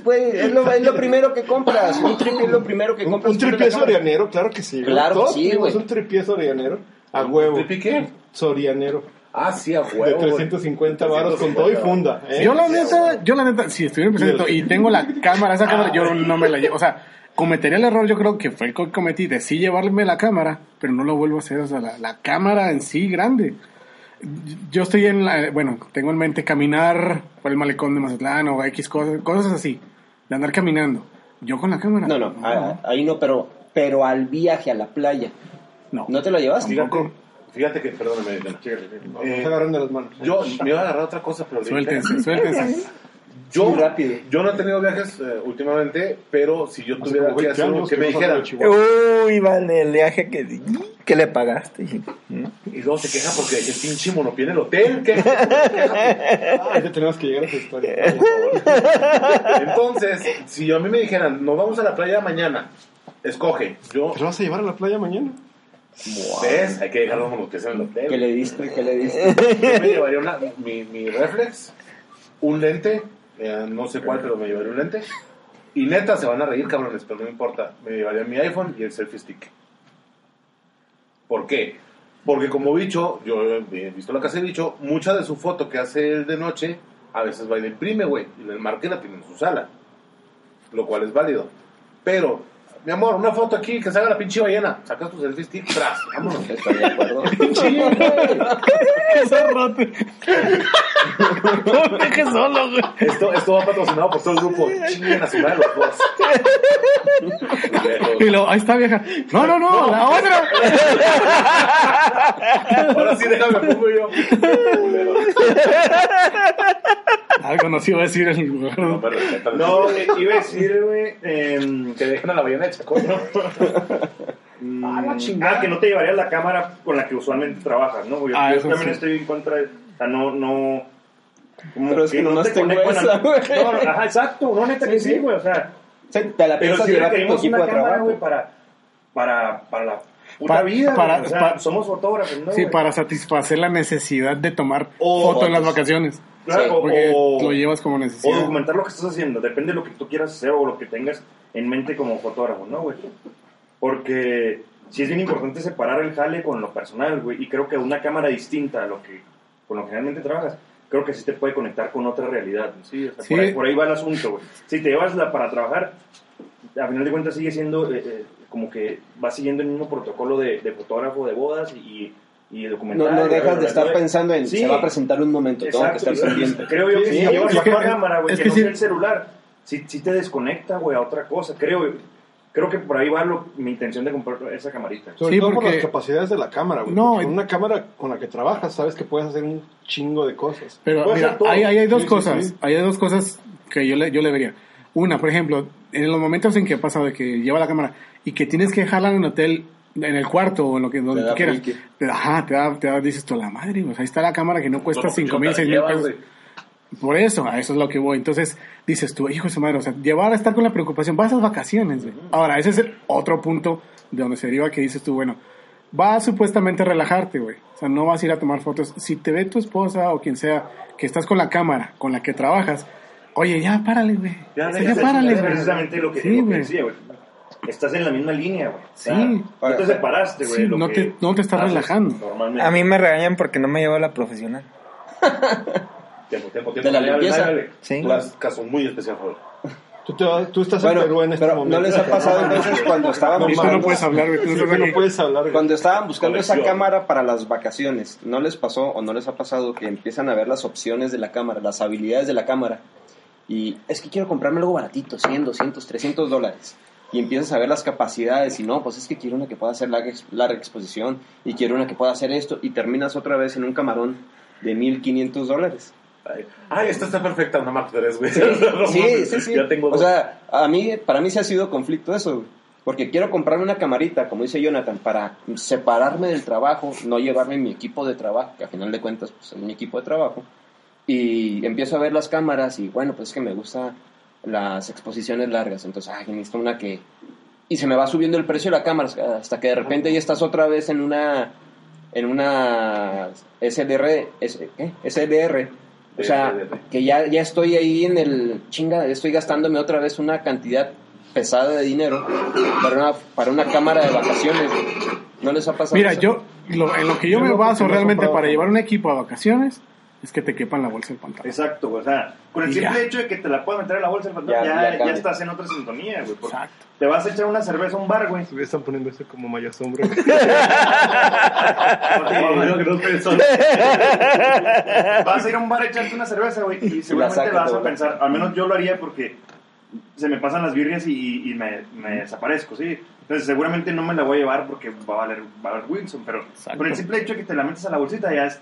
Güey, es lo, es lo primero que compras. Un tripié es lo primero que Un, compras. un tripié sorianero, claro que sí. Claro que sí, güey. un tripié sorianero. A huevo. ¿Tripi qué? Sorianero. Ah, sí, a De huevo. güey. 350 varos con todo y funda. ¿eh? Yo la neta, yo la neta, si estuviera empezando y tengo la cámara, esa cámara, yo no me la llevo. O sea, cometería el error, yo creo que fue el que cometí de sí llevarme la cámara, pero no lo vuelvo a hacer. O sea, la, la cámara en sí grande. Yo estoy en la, bueno, tengo en mente caminar por el malecón de Mazatlán o X cosas, cosas así, de andar caminando. Yo con la cámara. No, no, a- ahí no, pero, pero al viaje a la playa. no. ¿No te lo llevaste? Fíjate, fíjate que, perdóname, Eh, a agarrar de las manos. yo me iba a agarrar otra cosa, pero Suéltense, suéltense. Yo, Muy rápido. yo no he tenido viajes eh, últimamente, pero si yo tuviera como que 20 hacer uno que me dijeran. Uy, vale, el viaje que, que le pagaste. y luego se queja porque el pinche monopié en el hotel, ¿qué? Ah, ya tenemos que llegar a esa historia. Entonces, si a mí me dijeran, nos vamos a la playa mañana, escoge. Yo, ¿Te vas a llevar a la playa mañar? ¿ves? Hay que dejar los monopiés en el hotel. ¿Qué le diste? ¿Qué le diste? Yo me llevaría una- mi, mi reflex, un lente, eh, no sé cuál, pero me llevaría un lente. Y neta, se van a reír, cabrones, pero no me importa. Me llevaría mi iPhone y el selfie stick. ¿Por qué? Porque como bicho, yo he visto la casa de bicho, mucha de su foto que hace él de noche, a veces va y la imprime, güey, y la enmarca y la tiene en su sala. Lo cual es válido. Pero, mi amor, una foto aquí que salga la pinche ballena. Sacas tu selfie stick, tras, vámonos. Estoy de acuerdo. Sí, güey. No me dejes solo, güey. Esto, esto va patrocinado por todo el grupo. Chinguen a su madre los dos. Y luego, ahí está vieja. No, no, no, la otra. Ahora sí, déjame pongo yo. Algo nos iba a decir el No, eh, iba a decir, güey. em, Que dejen a la ballena Chacón, ¿no? mm, Ah, ah, que no te llevarías la cámara con la que usualmente trabajas, ¿no? Yo, Ah, yo también sí. estoy en contra de. O sea, no. no como Pero es que nomás te tengo conectan esa, a- güey. No, no, ajá, exacto. No, neta que sí, güey. O sea, te la pero piensas si llevar tu equipo una de cámara, trabajo. güey, para, para, para la puta vida. para- o sea, somos fotógrafos, ¿no? Sí, para satisfacer la necesidad de tomar O foto en las fotos. vacaciones. Claro, Sí, o- Porque o- lo llevas como O necesidad. documentar lo que estás haciendo, depende de lo que tú quieras hacer o lo que tengas en mente como fotógrafo, ¿no, güey? Porque sí es bien importante separar el jale con lo personal, güey, y creo que una cámara distinta a lo que con lo que generalmente trabajas, creo que sí te puede conectar con otra realidad, ¿sí? O sea, Sí. Por, ahí, por ahí va el asunto, güey. Si te llevas la para trabajar, a final de cuentas sigue siendo eh, eh, como que va siguiendo el mismo protocolo de, de fotógrafo de bodas y, y No, documental. no dejas de estar pensando en Sí. se va a presentar un momento, tengo que Exacto, estar pendiente. Creo yo que Sí, si llevas la cámara, güey, que, que no sí. sea el celular, sí, sí te desconecta, güey, a otra cosa. Creo, creo que por ahí va lo- mi intención de comprar esa camarita. Sobre Sí, todo por porque- las capacidades de la cámara, güey. No, con una cámara con la que trabajas, sabes que puedes hacer un chingo de cosas. Pero mira, hay, hay, hay dos Sí, cosas. sí. Hay dos cosas que yo le, yo le vería. Una, por ejemplo, en los momentos en que ha pasado de que lleva la cámara y que tienes que dejarla en un hotel, en el cuarto o en lo que donde Te tú quieras. te- Ajá, te da, te da, dices tú, la madre, pues ahí está la cámara que no cuesta cinco mil, seis mil pesos. Por eso, a eso es lo que voy. Entonces, dices tú, hijo de su madre, o sea, llevar a estar con la preocupación, vas a esas vacaciones. güey. Ahora, ese es el otro punto de donde se deriva que dices tú, bueno, vas supuestamente a relajarte, güey. O sea, no vas a ir a tomar fotos. Si te ve tu esposa o quien sea que estás con la cámara con la que trabajas, oye, ya párale, güey. Ya, O sea, ya párale, Es güey. precisamente lo que, Sí, güey. decía, güey. Estás en la misma línea, güey. O sea, Sí. No te separaste, güey. Sí, lo no que te- no te estás relajando. Normalmente. A mí me regañan porque no me llevo a la profesional. Tiempo, tiempo, tiempo. De la limpieza. dale. Sí. Haces caso muy especial, Jorge. Tú, te tú estás Bueno, en Perú en este pero momento. ¿no les ha pasado entonces cuando estaban tú buscando, no puedes hablar, tú no Sí, no puedes hablar, cuando estaban buscando esa Colección. cámara para las vacaciones, ¿no les pasó o no les ha pasado que empiezan a ver las opciones de la cámara, las habilidades de la cámara? Y es que quiero comprarme algo baratito, 100, 200, 300 dólares. Y empiezas a ver las capacidades y no, pues es que quiero una que pueda hacer larga exposición y quiero una que pueda hacer esto y terminas otra vez en un camarón de 1500 dólares. Ay, Ay, esta está perfecta, una Mark 3, güey. Sí, sí, sí. Ya tengo o sea, a mí, para mí sí ha sido conflicto eso, güey. Porque quiero comprarme una camarita, como dice Jonathan, para separarme del trabajo, no llevarme mi equipo de trabajo, que a final de cuentas pues, es mi equipo de trabajo. Y empiezo a ver las cámaras y bueno, pues es que me gusta las exposiciones largas. Entonces, ay, necesito una que... Y se me va subiendo el precio de la cámara hasta que de repente ya estás otra vez en una en una SLR, S- ¿qué? SLR. O sea, que ya, ya estoy ahí en el chinga, estoy gastándome otra vez una cantidad pesada de dinero para una, para una cámara de vacaciones. ¿No les ha pasado Mira, eso? yo, lo- en lo que yo Yo me baso realmente comprado. para llevar un equipo a vacaciones es que te quepa en la bolsa del pantalón. Exacto, güey. O sea, con el Y simple ya. hecho de que te la puedas meter en la bolsa del pantalón, Ya, ya, ya ya, cambia. estás en otra sintonía, güey. Exacto. Te vas a echar una cerveza a un bar, güey. Se están poniendo ese como maya sombra. Vas a ir a un bar a echarte una cerveza, güey, y seguramente vas a pensar, al menos yo lo haría porque se me pasan las birrias y, y me, me desaparezco, ¿sí? Entonces seguramente no me la voy a llevar porque va a valer, va a valer Wilson, pero Exacto. por el simple hecho de que te la metes a la bolsita ya es,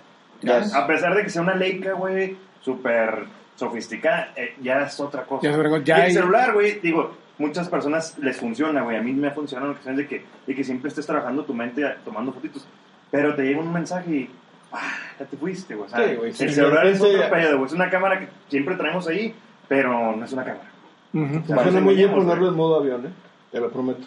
A pesar de que sea una Leica, güey, súper sofisticada, eh, ya es otra cosa. Ya Y el hay- celular, güey, digo, muchas personas les funciona, güey, a mí me ha funcionado en ocasiones de que, de que siempre estés trabajando tu mente tomando fotitos, pero te llega un mensaje y... ah, ya te fuiste, güey. O sea, Sí, güey, sí, el celular es otro pedo, güey. Es una cámara que siempre traemos ahí, pero no es una cámara. Sea, Funciona nos muy bien ponerlo en modo avión, ¿eh? Te lo prometo.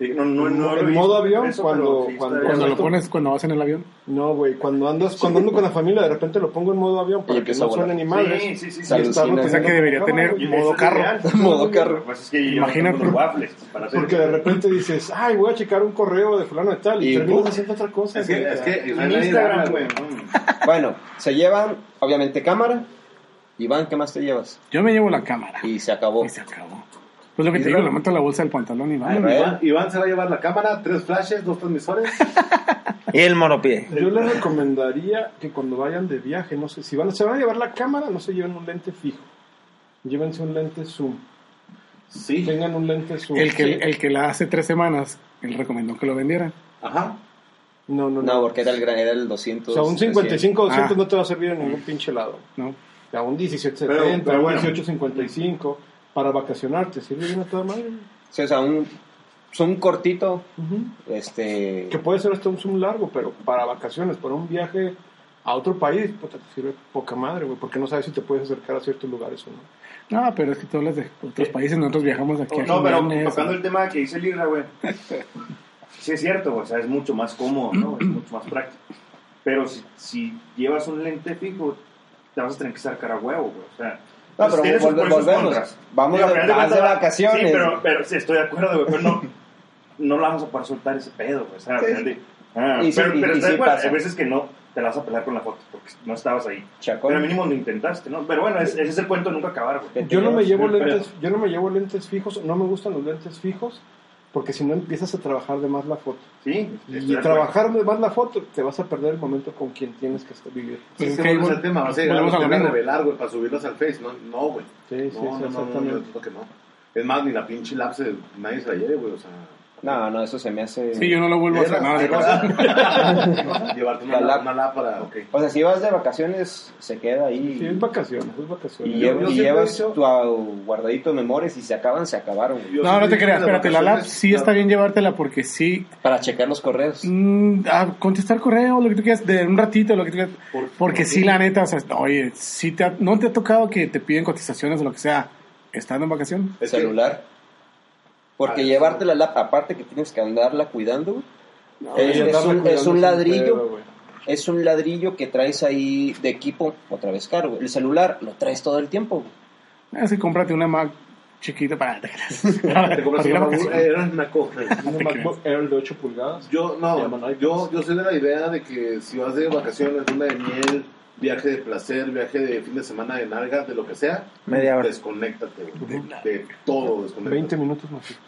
Sí, No, En modo avión, eso, cuando- sí cuando- lo pones, cuando vas en el avión. No, güey, cuando andas, cuando ando con la familia, de repente lo pongo en modo avión para que no suene ni madres. Sí, sí, sí. O sea que debería tener modo carro. Modo carro. Pues es que Imagínate. no tengo los waffles para hacer Porque de repente dices, ay, voy a checar un correo de fulano de tal, y, Y terminas haciendo otra cosa. Es que, es que Instagram, güey. mm. Bueno, se llevan, obviamente, cámara. Iván, ¿qué más te llevas? Yo me llevo la cámara. Y se acabó. Y se acabó. Pues lo que Y te digo, lo meto la bolsa del pantalón y vámonos. Iván, Iván se va a llevar la cámara, tres flashes, dos transmisores. Y el monopié. Yo les recomendaría que cuando vayan de viaje, no sé, si van, se van a llevar la cámara, no se lleven un lente fijo. Llévense un lente zoom. Sí. Tengan un lente zoom. El que, Sí. el que la hace tres semanas, él recomendó que lo vendieran. Ajá. No, no, no. No, porque era el, gran- era el 200. o sea, un 55 200 Ah. no te va a servir en ningún pinche lado. ¿no? A un 1770, Pero- pero un bueno. 1855 para vacacionar, te sirve bien a toda madre. Sí, o sea, un zoom cortito. Este. Que puede ser hasta un zoom largo, pero para vacaciones, para un viaje a otro país, puta, te sirve poca madre, güey, porque no sabes si te puedes acercar a ciertos lugares o no. No, pero es que tú hablas de otros países, nosotros viajamos aquí a No, pero tocando o- el tema que dice Lira, güey. Sí es cierto, güey, o sea, es mucho más cómodo, ¿no? Es mucho más práctico. Pero si, si llevas un lente fijo, te vas a tener que sacar a huevo, güey. O sea, No, pues pero tiene sus y volvemos. contras. Vamos Digo, final vas de vacaciones. Sí, pero, pero sí, estoy de acuerdo, güey, pero no, no la vamos a poder soltar ese pedo, güey. Final de- ah, Y sí, pero y- pero y sí acuerdo, pasa. hay veces que no te la vas a pelar con la foto porque no estabas ahí. Chacón. Pero mínimo lo intentaste, ¿no? Pero bueno, es- ese es el cuento de nunca acabar, güey. ¿Qué te Yo no me llevo lentes, yo no me llevo lentes fijos, no me gustan los lentes fijos, porque si no empiezas a trabajar de más la foto. Sí, Y trabajar de más la foto, te vas a perder el momento con quien tienes que estar vivir. Sí, Es que al tema. Vas a llegar volvemos a revelar, güey, para subirlos al Face. No, no, güey. Sí, sí, no, no, no, no, que no. Es más, ni la pinche lapse nadie se la lleve, güey. O sea, No, no, eso se me hace. Sí, yo no lo vuelvo a hacer. nada. Llevarte una, La lap. una lap para. Ok. O sea, si vas de vacaciones, se queda ahí. Sí, es vacaciones, es vacaciones. y llevas dicho- tu guardadito de memorias y se acaban, se acabaron. Yo No, no te creas, espérate, la lap sí está bien llevártela porque sí, Para checar los correos. mm, a contestar correo, lo que tú quieras, de un ratito, lo que tú quieras, Por- porque por- sí, la neta, o sea, oye, si te ha- no te ha tocado que te piden cotizaciones o lo que sea, estando en vacación. Que- celular. Porque Ah, llevarte la lap, aparte que tienes que andarla cuidando, güey, es, es un, es cuidando un es ladrillo. pedo, es un ladrillo que traes ahí de equipo, otra vez caro. El celular lo traes todo el tiempo. Así cómprate una Mac chiquita para... Te compras una. MacBook, era una cosa. Un MacBook Air de 8 pulgadas. Yo, no, yo, yo soy de la idea de que si vas de vacaciones, luna de miel, viaje de placer, viaje de fin de semana de nalga, de lo que sea, Media hora. desconéctate de, de todo, desconéctate. 20 minutos más.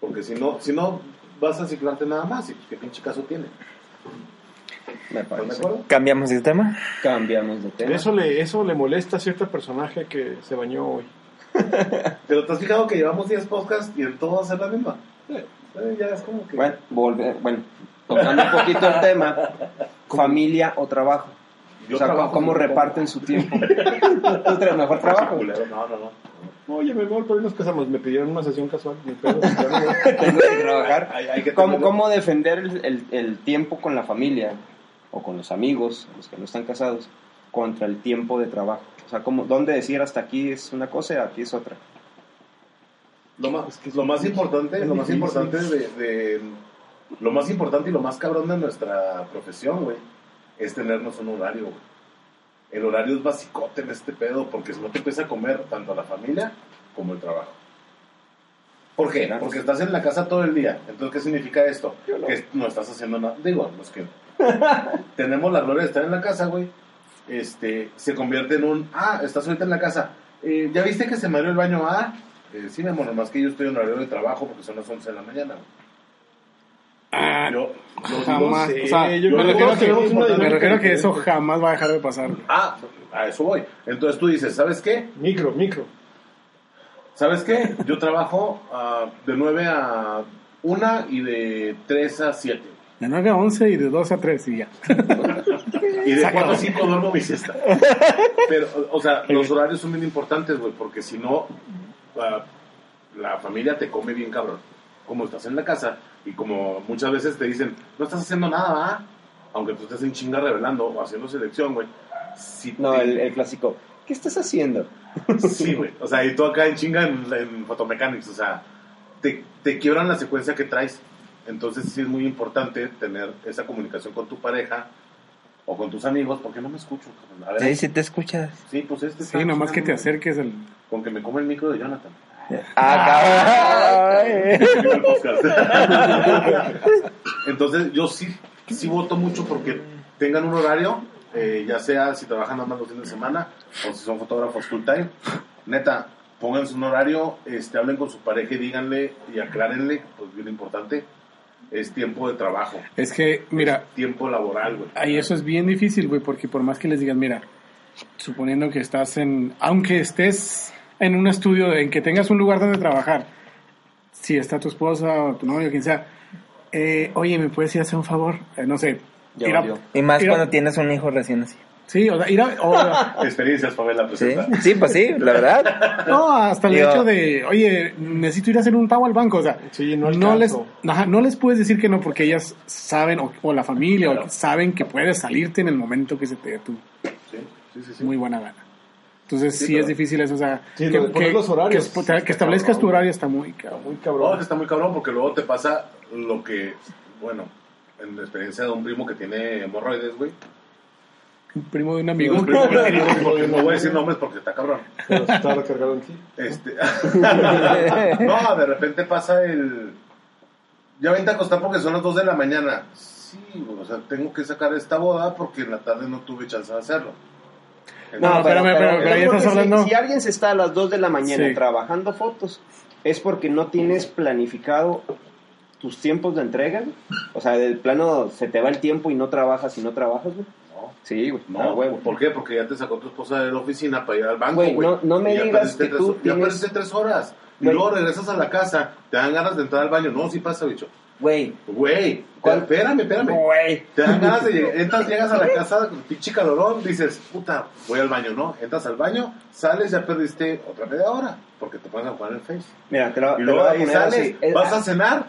Porque si no, si no vas a ciclarte nada más, y pues, qué pinche caso tiene. Me ¿Estás de parece. Cambiamos de tema. Cambiamos de tema. Eso le, eso le molesta a cierto personaje que se bañó hoy. Pero te has fijado que llevamos 10 podcasts y en todos es la misma. Eh, ya es como que. Bueno, volve- bueno, tocando un poquito el tema, familia o trabajo. Yo o sea, ¿cómo reparten su tiempo? ¿Tú mejor trabajo? No, no, no. Oye, mi amor, por ahí nos casamos. Me pidieron una sesión casual. Pedo, voy. Tengo que trabajar. Hay- hay que ¿Cómo, cómo defender el, el- el tiempo con la familia o con los amigos, los que no están casados, contra el tiempo de trabajo? O sea, ¿cómo, ¿dónde decir hasta aquí es una cosa y aquí es otra? Lo más, lo más importante, lo más importante de, de- lo más importante y lo más cabrón de nuestra profesión, güey, es tenernos un horario, güey. El horario es basicote en este pedo, porque si no te empieza a comer tanto a la familia como el trabajo. ¿Por qué? Porque estás en la casa todo el día. Entonces, ¿qué significa esto? Que no estás haciendo nada. Digo, los que tenemos la gloria de estar en la casa, güey, este, se convierte en un, ah, estás ahorita en la casa. Eh, ¿Ya viste que se me abrió el baño? Ah, eh, sí, mi amor, nomás que yo estoy en horario de trabajo porque son las 11 de la mañana, güey. Ah, Yo, yo digo, jamás. sí, o sea, yo me creo que refiero, que, una me refiero que eso jamás va a dejar de pasar. ah, a eso voy. Entonces tú dices, ¿sabes qué? Micro, micro. ¿Sabes qué? Yo trabajo ah, de 9 a 1 y de 3 a 7. De 9 a 11 y de 2 a 3 y ya. Y de 4 a 5 duermo mi siesta. Pero, o sea, los horarios son bien importantes, güey, porque si no, ah, la familia te come bien cabrón. Como estás en la casa y como muchas veces te dicen, no estás haciendo nada, ¿va? Aunque tú estés en chinga revelando o haciendo selección, güey. Si No, te- el, el clásico. ¿Qué estás haciendo? Sí, güey. O sea, y tú acá en chinga en, en Photomechanics, o sea, te, te quiebran la secuencia que traes. Entonces sí es muy importante tener esa comunicación con tu pareja o con tus amigos, porque no me escucho. A ver, Sí, sí te escuchas. sí, pues este Sí, nomás que te acerques al... Con que me come el micro de Jonathan. Ah. Entonces yo sí, sí voto mucho porque tengan un horario, eh, ya sea si trabajan nada más los fines de semana o si son fotógrafos full time. Neta, pónganse un horario, este, hablen con su pareja y díganle y aclárenle, pues bien importante, es tiempo de trabajo, Es que, mira, tiempo laboral, güey. ahí eso es bien difícil, güey, porque por más que les digan, mira, suponiendo que estás en... Aunque estés en un estudio, en que tengas un lugar donde trabajar, si está tu esposa o tu novio, quien sea, eh, oye, ¿me puedes ir a hacer un favor? Eh, no sé. Ya ir a- valió. Y más ir a- cuando tienes un hijo recién así. Sí, o sea, ir a... o- Experiencias, Pamela, ¿Sí? presenta. sí, pues sí, la verdad. No, hasta el hecho de, oye, necesito ir a hacer un pago al banco, o sea, Sí, no no les, ajá, no les puedes decir que no porque ellas saben, o, o la familia, Claro. o saben que puedes salirte en el momento que se te dé tu Sí, sí, sí. sí. muy buena gana. Entonces Sí, es difícil eso, o sea, Sí, que, de que- los horarios. que, que establezcas tu horario está muy cabrón. Muy No, cabrón. está muy cabrón porque luego te pasa lo que, bueno, en la experiencia de un primo que tiene hemorroides, güey. Un primo de un amigo. Un primo que tiene- porque no voy a decir nombres porque está cabrón. Pero está recargado en ti. Este, no, de repente pasa el. Ya vente a acostar porque son las 2 de la mañana. Sí, güey, o sea, tengo que sacar esta boda porque en la tarde no tuve chance de hacerlo. No, espérame, pero- pero estás si- hablando- Si, alguien se está a las 2 de la mañana Sí. trabajando fotos, es porque no tienes planificado tus tiempos de entrega. güey. O sea, del plano se te va el tiempo y no trabajas y no trabajas, güey. No. Sí, güey. No, huevo. ¿por qué? Porque ya te sacó tu esposa de la oficina para ir al banco, Güey, güey. no- no me digas que tú Ya perdiste tres horas. Y Güey. luego regresas a la casa, te dan ganas de entrar al baño. No, sí pasa, bicho. Güey. Güey, espérame, espérame. Güey. Te dan ganas de llegar, entras, llegas a la casa, con pinche calorón, dices, puta, voy al baño, ¿no? Entras al baño, sales, ya perdiste otra media hora, porque te pones a jugar en el Face. Mira, te lo, Y te lo luego voy a ahí sales, así. Vas a cenar,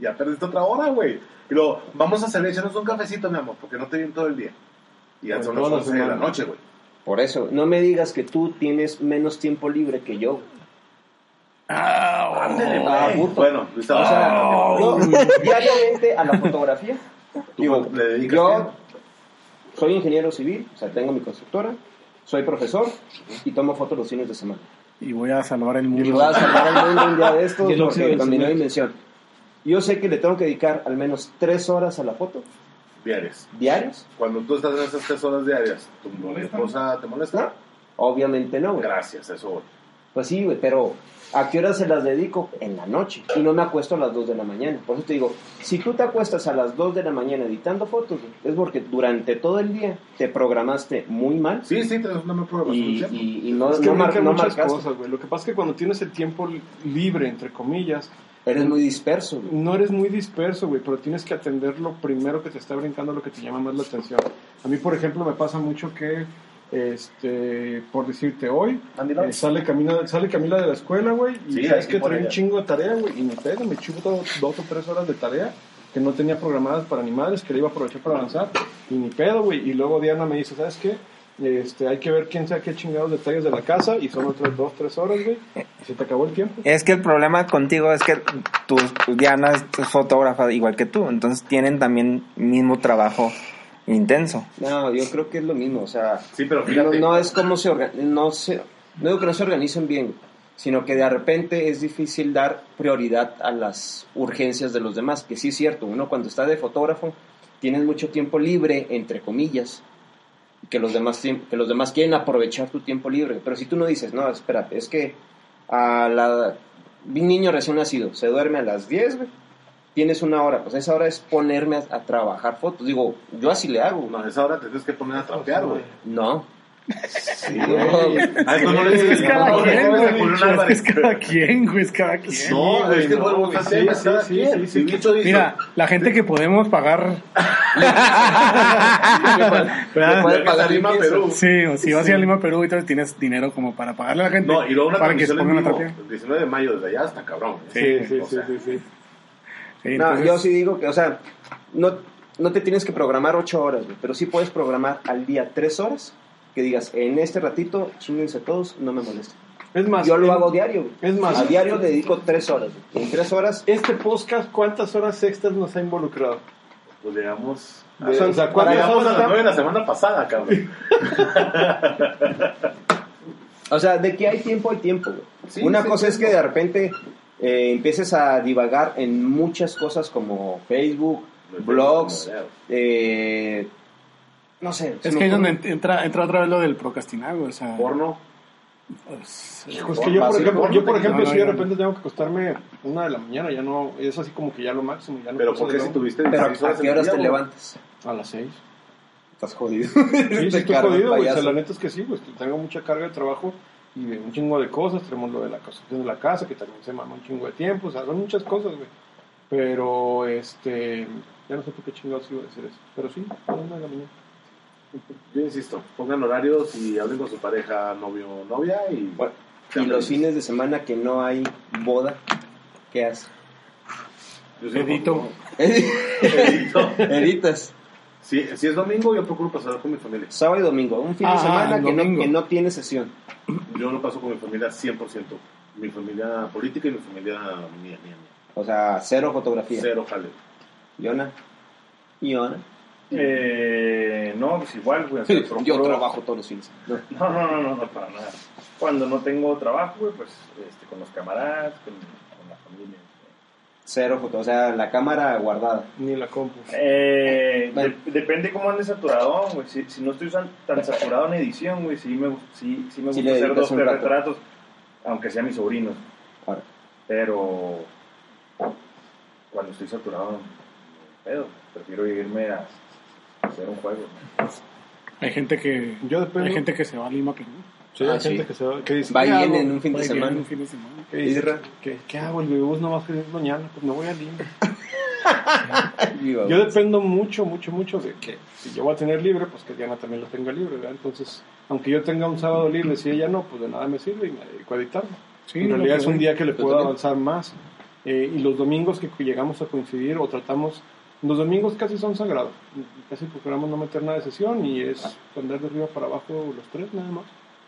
ya perdiste otra hora, güey. Y luego, vamos a salir, echarnos un cafecito, mi amor, porque no te vi todo el día. Y ya Pues son las la 11 de la noche, güey. Por eso, no me digas que tú tienes menos tiempo libre que yo. Ah, Ándale, Ah, güey. puto. Bueno, estamos O sea, hablando. yo diariamente a la fotografía, digo, le yo soy ingeniero civil, o sea, tengo mi constructora, soy profesor y tomo fotos los fines de semana. y voy a salvar el Y mundo. voy a salvar el mundo un día de estos Y porque del dominó cemento. dimensión. Yo sé que le tengo que dedicar al menos tres horas a la foto Diarias. diarias. Cuando tú estás en esas tres horas diarias, ¿tu esposa te molesta? Obviamente no, güey. Gracias, eso. Pues sí, güey, pero ¿a qué hora se las dedico? En la noche. Y no me acuesto a las 2 de la mañana. Por eso te digo, si tú te acuestas a las 2 de la mañana editando fotos, es porque durante todo el día te programaste muy mal Sí, sí, una mejor programación y, no, es que no, mar- brincan no muchas marcaste. cosas, güey. Lo que pasa es que cuando tienes el tiempo li- libre, entre comillas, Eres muy disperso, güey. no eres muy disperso, güey, pero tienes que atender lo primero que te está brincando, lo que te llama más la atención. A mí, por ejemplo, me pasa mucho que, este, por decirte, hoy eh, sale, Camila, sale Camila de la escuela, güey, y Sí, sabes que trae un chingo de tarea, güey, y me pega, me chupo todo- dos o tres horas de tarea que no tenía programadas para ni madres, que le iba a aprovechar para avanzar, y ni pedo, güey. Y luego Diana me dice, ¿sabes qué? Este, hay que ver quién sabe qué chingados detalles de la casa y son otras dos, tres horas, güey. Y se te acabó el tiempo. Es que el problema contigo es que tu Diana es fotógrafa igual que tú, entonces tienen también mismo trabajo intenso. No, yo creo que es lo mismo, o sea, Sí, pero no, fíjate. no es como se organizan, no, se, no digo que no se organicen bien, sino que de repente es difícil dar prioridad a las urgencias de los demás, que sí es cierto, uno cuando está de fotógrafo tienes mucho tiempo libre, entre comillas, y que los demás, que los demás quieren aprovechar tu tiempo libre, pero si tú no dices, no, espérate, es que a la, un niño recién nacido se duerme a las 10, güey, tienes una hora, pues esa hora es ponerme a, a trabajar fotos, digo, yo así le hago, No, a esa hora te tienes que poner a trapear, güey. no. Ah, esto no le Es dices cada no, quien, no, güey. Es cada quien, güey, es cada quien. No, es que no, vuelvo a sí, hacer sí, sí, sí, sí. Mira, la gente que podemos pagar, Le puede Viajes pagar a Lima. Perú. sí, o si vas a ir a Lima, Perú, y entonces tienes dinero como para pagarle a la gente No, y luego una para que se pongan a el 19 de mayo, desde allá hasta cabrón. Sí, ¿eh? sí, sí, sí, No, entonces- yo sí digo que, o sea, no, no te tienes que programar ocho horas, güey, pero sí puedes programar al día tres horas, que digas, en este ratito, chinguense todos, no me molesten. Es más, Yo lo en- hago diario, güey. Es más, A diario le dedico tres horas, güey. En tres horas, este podcast, ¿cuántas horas extras nos ha involucrado? Pues llegamos. O sea, o sea, ¿cuántas Llegamos horas a las ha- 9 de la semana pasada, cabrón. o sea, de que hay tiempo, hay tiempo, güey. Sí, Una sí, cosa es que de repente eh, empieces a divagar en muchas cosas como Facebook, blogs, eh, no sé. Es que ahí es donde entra, entra otra vez lo del procrastinar, o sea... Porno. pues, Hijo, es que yo, por ejemplo, yo, por ejemplo No, no, si de no. repente tengo que acostarme una de la mañana, ya no, es así como que ya lo máximo. Ya no Pero ¿por qué si tuviste Pero 16 ¿a qué horas te levantas? A las seis. Estás jodido. Sí, sí, estoy jodido, güey. O sea, la neta es que sí, pues tengo mucha carga de trabajo y de un chingo de cosas. Tenemos lo de la construcción de la casa, que también se mama un chingo de tiempo. O sea, son muchas cosas, güey. Pero, este, ya no sé por qué chingados iba a decir eso. Pero sí, la mañana. Yo insisto, pongan horarios y hablen con su pareja, novio o novia y... Bueno, y los fines de semana que no hay boda, ¿qué haces? Edito. Edito. Editas. Si, si es domingo, yo procuro pasar con mi familia. Sábado y domingo, un fin de Ah, semana que no, que no tiene sesión. Yo lo paso con mi familia 100%. Mi familia política y mi familia mía, mía, mía. O sea, cero fotografía. Cero jale. Yona. Yona. Eh, no, pues igual, güey. procuro- Yo trabajo todos los fines. No. No, no, no, no, no, para nada. Cuando no tengo trabajo, güey, pues este, con los camaradas, con, con la familia. Cero foto, o sea, la cámara guardada. Ni la compu. Eh, de- depende cómo ande saturado, güey. Si, si no estoy tan saturado en edición, güey, sí me, gu- sí, sí me gusta hacer dos, tres retratos, aunque sean mis sobrinos. Ahora, Pero cuando estoy saturado, no pedo. Prefiero irme a hacer un juego. Hay gente que... Yo dependo. Hay gente que se va a Lima, Perú. Sí, Ah, hay gente sí. que se va, que dice, va y ¿qué viene en un fin de semana. un fin de semana. ¿Qué, dice? Irra. ¿Qué, ¿Qué hago? El bebé no va a venir mañana. Pues me voy a. Viva, Yo dependo mucho, mucho, mucho de que si yo voy a tener libre, pues que Diana también lo tenga libre, ¿verdad? Entonces, aunque yo tenga un sábado libre, si ella no, pues de nada me sirve y me dedico a editarlo. Sí, en realidad es un día que le puedo también. avanzar más. Eh, y los domingos que llegamos a coincidir o tratamos, los domingos casi son sagrados. Casi procuramos no meter nada de sesión y es andar de arriba para abajo los tres nada más.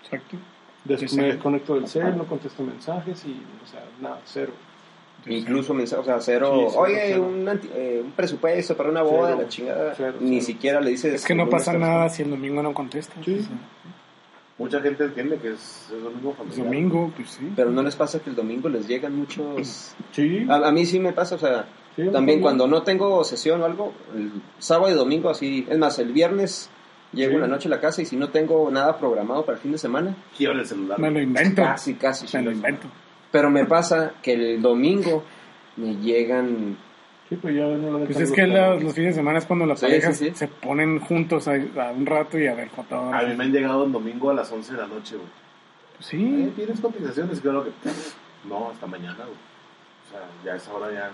Exacto. Des- Sí, sí. me desconecto del cel, no contesto mensajes y, o sea, nada, cero. Incluso mensajes, o sea, cero. Sí, Oye, cero. un, anti- eh, un presupuesto para una boda, Cero. la chingada. Cero, Ni cero. siquiera le dices. Es que no ¿dónde pasa nada si el domingo no contesta. Sí. Mucha gente entiende que es, es domingo familiar. domingo, pues sí. Pero no les pasa que el domingo les llegan muchos. Sí, A, a mí sí me pasa, o sea, también cuando no tengo sesión o algo, el sábado y domingo así. Es más, el viernes llego Sí. en la noche a la casa y si no tengo nada programado para el fin de semana, Quiebra el celular. Me lo invento. casi, casi. Me lo invento. Pero me pasa que el domingo me llegan. Sí, pero ya no lo Pues es que los- los, fines de semana es cuando las Sí, parejas sí, sí. se ponen juntos a, a un rato y a ver A mí me han llegado el domingo a las 11 de la noche, güey. Pues sí, ¿Tienes cotizaciones? Claro que... No, hasta mañana, güey. O sea, ya a esa hora ya...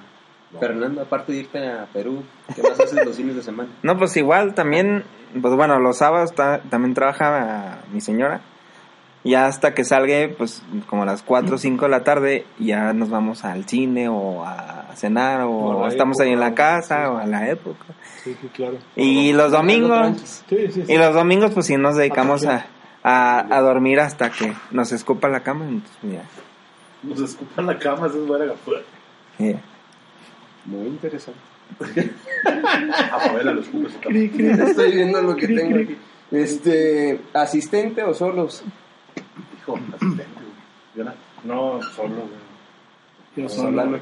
Fernando, aparte de irte a Perú, ¿qué más haces los fines de semana? No, pues igual también, pues bueno, los sábados ta- también trabaja mi señora Ya hasta que salga, pues como a las 4 o 5 de la tarde, ya nos vamos al cine o a cenar o, estamos ahí en la época, casa sí, o a la época. Sí, sí, claro. Y los domingos, Sí, sí, sí. y los domingos pues sí nos dedicamos Ah, a, a, a dormir hasta que nos escupa la cama. Entonces, ya, Nos escupan la cama, eso es buena. ya. Muy interesante. A Pamela lo escupe su cama. Estoy viendo lo que tengo aquí. Este, ¿asistente o solos? Hijo, asistente, güey. Yo no, no, solo, güey. Yo Solo.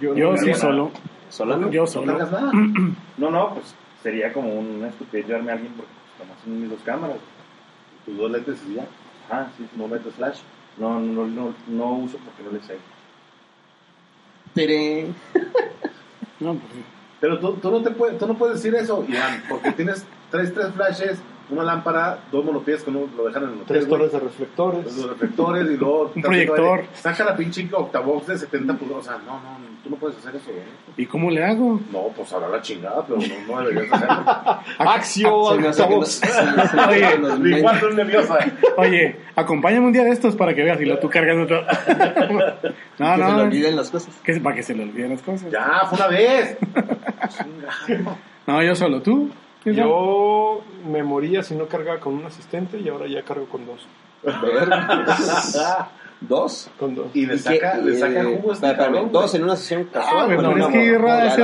Yo, sí solo. ¿Solo? Yo ¿No solo. No, no, pues sería como una estupidez llevarme a alguien porque pues, nomás son mis dos cámaras. Tus dos lentes y ya. Ah, sí, no metes flash. No, no, no, no uso porque no les sé. Tere. No, pues. Pero tú, tú, no te puedes, tú no puedes decir eso, Iván, porque tienes tres, tres flashes, una lámpara, dos monopies que no lo dejan en el hotel, Tres torres de reflectores. los reflectores y luego... Un proyector. Saca la pinche octavox de 70 pulgadas. O sea, no, no, tú no puedes hacer eso, güey. ¿Y cómo le hago? No, pues ahora la chingada, pero no, no deberías hacerlo. Axio, no- que Oye, Mi cuarto es nerviosa. Oye, acompáñame un día de estos para que veas y lo tú cargando todo. No, que se le no, olviden las cosas. que para que se le olviden las cosas. Ya, fue una vez. No, yo solo. ¿Tú? Yo me moría si no cargaba con un asistente y ahora ya cargo con dos. ¿Dos? Con dos. Y le ¿Y saca, qué? le saca Eh, jugo este ¿Dos en una sesión Ah, casual? bueno, o en es que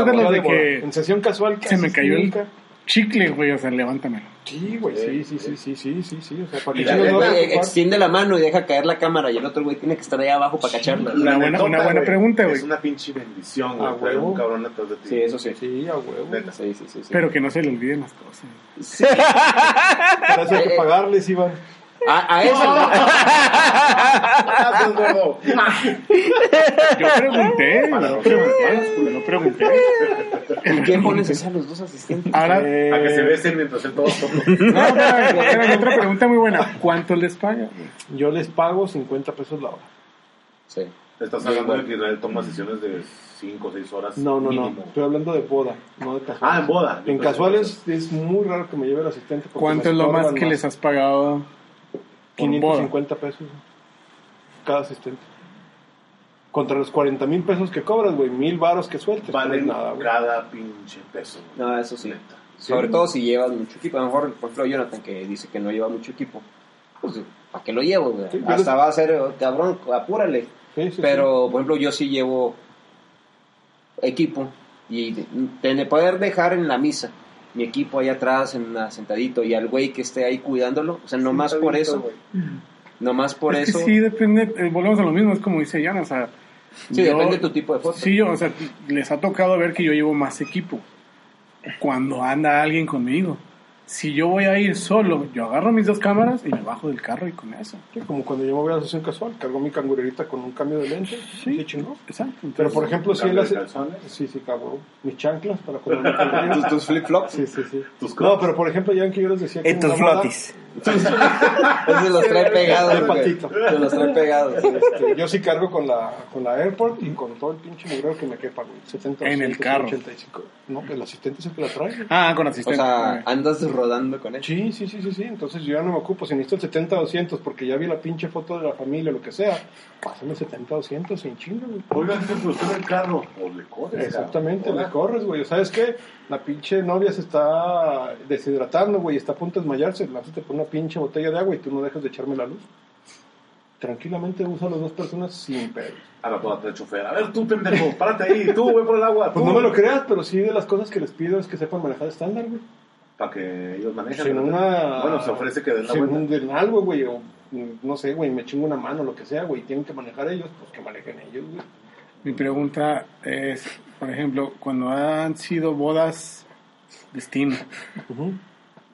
de boda. los de que En sesión casual se me cayó el nunca. Chicle, güey. O sea, levántamelo. Sí, güey, sí, sí, sí, sí, sí, sí, sí. O sea, para Y que la- no extiende la mano y deja caer la cámara y el otro güey tiene que estar ahí abajo para cacharla. La Una buena- una pregunta, güey. Es una pinche bendición, güey. Ah, traer un cabrón atrás de ti. Sí, eso sí. Sí, a huevo. Sí, sí, sí. sí. Pero que no se le olviden las cosas. Para eso hay Eh, que eh. pagarles, Iván. A, a eso. Gracias, gordo. Yo pregunté. Yo pregunté. Yo pregunté. ¿Y quién pones a los dos asistentes? Ahora, Eh, A que se besen mientras él todo solo. no, otra pregunta muy buena. ¿Cuánto les paga? Yo les pago 50 pesos la hora. Sí. Estás hablando de que Israel toma sesiones de 5 o 6 horas. No, no, no. Estoy hablando de boda, no de casuales. Ah, en boda. Yo En casuales es muy raro que me lleve el asistente. ¿Cuánto es lo más que les has pagado por boda? 550 pesos cada asistente. Contra los 40 mil pesos que cobras, güey, mil varos que sueltes. Vale no nada, güey. cada pinche peso. güey. No, eso sí. Sobre todo si llevas mucho equipo. A lo mejor, por ejemplo, Jonathan, que dice que no lleva mucho equipo. Pues, ¿para qué lo llevo, güey? Sí, Hasta les- va a ser, oh, cabrón, apúrale. Sí, sí, Pero, por ejemplo, yo sí llevo equipo y de poder dejar en la misa mi equipo ahí atrás, en una sentadito, y al güey que esté ahí cuidándolo. O sea, nomás por eso, nomás por es eso. que sí, depende, eh, volvemos a lo mismo, es como dice Jan, o sea... Sí, yo- depende de tu tipo de foto. Sí, yo, o sea, les ha tocado ver que yo llevo más equipo cuando anda alguien conmigo. Si yo voy a ir solo, yo agarro mis dos cámaras y me bajo del carro y con eso. Sí, como cuando yo me voy a la sesión casual, cargo mi cangurerita con un cambio de lente. Sí. Exacto. Pero por ejemplo, si él hace. calzones. Sí, sí, cabrón. Mis chanclas para cuando me cangurero. tus, tus flip-flops. Sí, sí, sí. Tus No, pero por ejemplo, ya que yo les decía que. En tus flotis. Esos los trae pegados, patito. Se los trae pegados. este, yo sí cargo con la, con la Airport y con todo el pinche mugrero que me quepa, güey. 70, En el 200, carro. 85. No, el asistente es el que la trae. güey. Ah, con O asistente. sea, andas rodando con él. Sí, sí, sí, sí, sí. Entonces yo ya no me ocupo. Si necesito el 70-200 porque ya vi la pinche foto de la familia, lo que sea, pásame el 70-200 sin chinga, güey. Oigan, usted en el carro. O le corres. Exactamente, le corres, güey. ¿Sabes qué? La pinche novia se está deshidratando, güey, está a punto de desmayarse. Lánzate por una pinche botella de agua y tú no dejas de echarme la luz. Tranquilamente usa a las dos personas sin pedo. Ahora toda la chofer. A ver, tú, pendejo, párate ahí. Tú, voy por el agua. Pues tú. no me lo creas, pero sí de las cosas que les pido es que sepan manejar estándar, güey. Para que ellos manejen. Sin una... Bueno, se ofrece que den la sin vuelta. un algo, güey, o no sé, güey, me chingo una mano, lo que sea, güey, tienen que manejar ellos, pues que manejen ellos, güey. Mi pregunta es, por ejemplo, cuando han sido bodas destino, Ujú.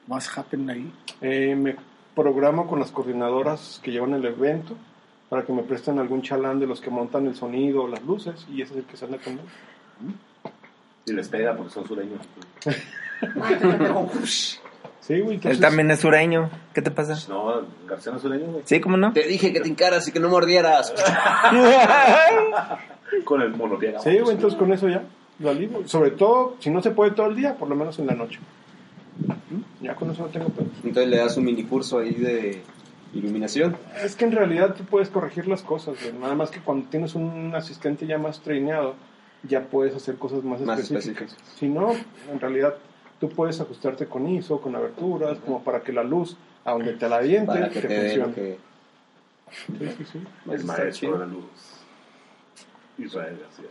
What's happened ahí? Eh, me programo con las coordinadoras que llevan el evento para que me presten algún chalán de los que montan el sonido o las luces y ese es el que se anda con Y les pega porque son sureños. Sí, güey, entonces... Él también es sureño. ¿Qué te pasa? No, García no es sureño, güey. ¿Sí? ¿Cómo no? Te dije que te encaras y que no mordieras. Con el monopiega. Sí, güey, entonces con eso ya lo libro. Sobre todo, si no se puede todo el día, por lo menos en la noche. ¿Mm? Ya con eso no tengo pedo. Entonces le das un mini curso ahí de, iluminación. Es que en realidad tú puedes corregir las cosas, güey. Nada más que cuando tienes un asistente ya más traineado, ya puedes hacer cosas más, Más específicas. específicas. Si no, en realidad tú puedes ajustarte con ISO, con aberturas, como para que la luz, a donde te la aviente, Para que te, te funcione. que... Sí, sí, sí. El maestro de la luz. Israel García.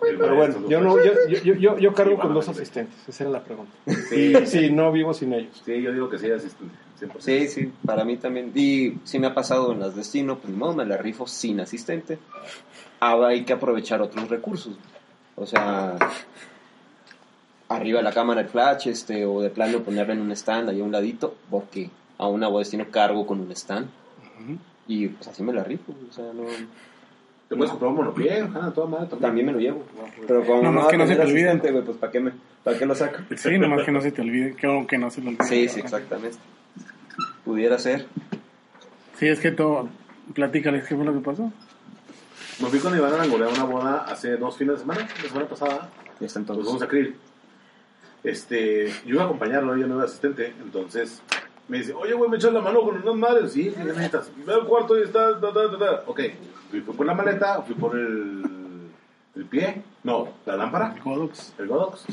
Pero bueno, yo, no, yo, yo, yo, yo, cargo con dos asistentes, esa era la pregunta. Sí. Y sí, no vivo sin ellos. Sí, yo digo que sí, asistente. 100%. Sí, sí, para mí también. Y sí me ha pasado en las destino, pues modo, me la rifo sin asistente. Ahora hay que aprovechar otros recursos. O sea, arriba de la cámara el flash, este, o de plano ponerla en un stand ahí a un ladito, porque a una voz destino cargo con un stand. Y pues así me la rifo. O sea, no. Te puedes comprar un monopié, ajá, toda madre también. También me lo llevo. Pero como Nomás no, que no se te olvide. asistente, güey, pues ¿para qué, me, ¿para qué lo saco? Sí, nomás que no se te olvide, que, que no se lo olvide. Sí, sí, exactamente. Pudiera ser. Sí, es que todo, platícales qué fue lo que pasó. Me fui con Iván a Langolear a una boda hace dos fines de semana, la semana pasada. Ya está Nos entonces. vamos a Krill. Este, yo iba a acompañarlo, yo no era asistente, entonces me dice, oye, güey, me echas la mano con unas madres. Sí, ¿qué necesitas? Ve al cuarto y está, ta, ta, ta, ta. Ok, fui, por la maleta, fui por el, el pie, no, la lámpara, Godox. el Godox,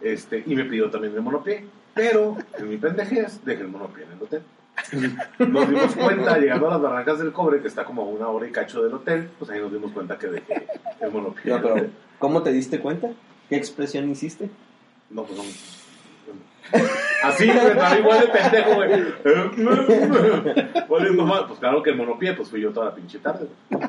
este, y me pidió también el monopié. Pero, en mi pendejez, dejé el monopié en el hotel. Nos dimos cuenta, llegando a las barrancas del cobre, que está como a una hora y cacho del hotel, pues ahí nos dimos cuenta que dejé el monopié. No, pero ¿cómo te diste cuenta? ¿Qué expresión hiciste? No, pues no. Así, güey, estaba igual de pendejo, güey. Valiendo mal. Pues claro que el monopié, pues fui yo toda la pinche tarde, güey.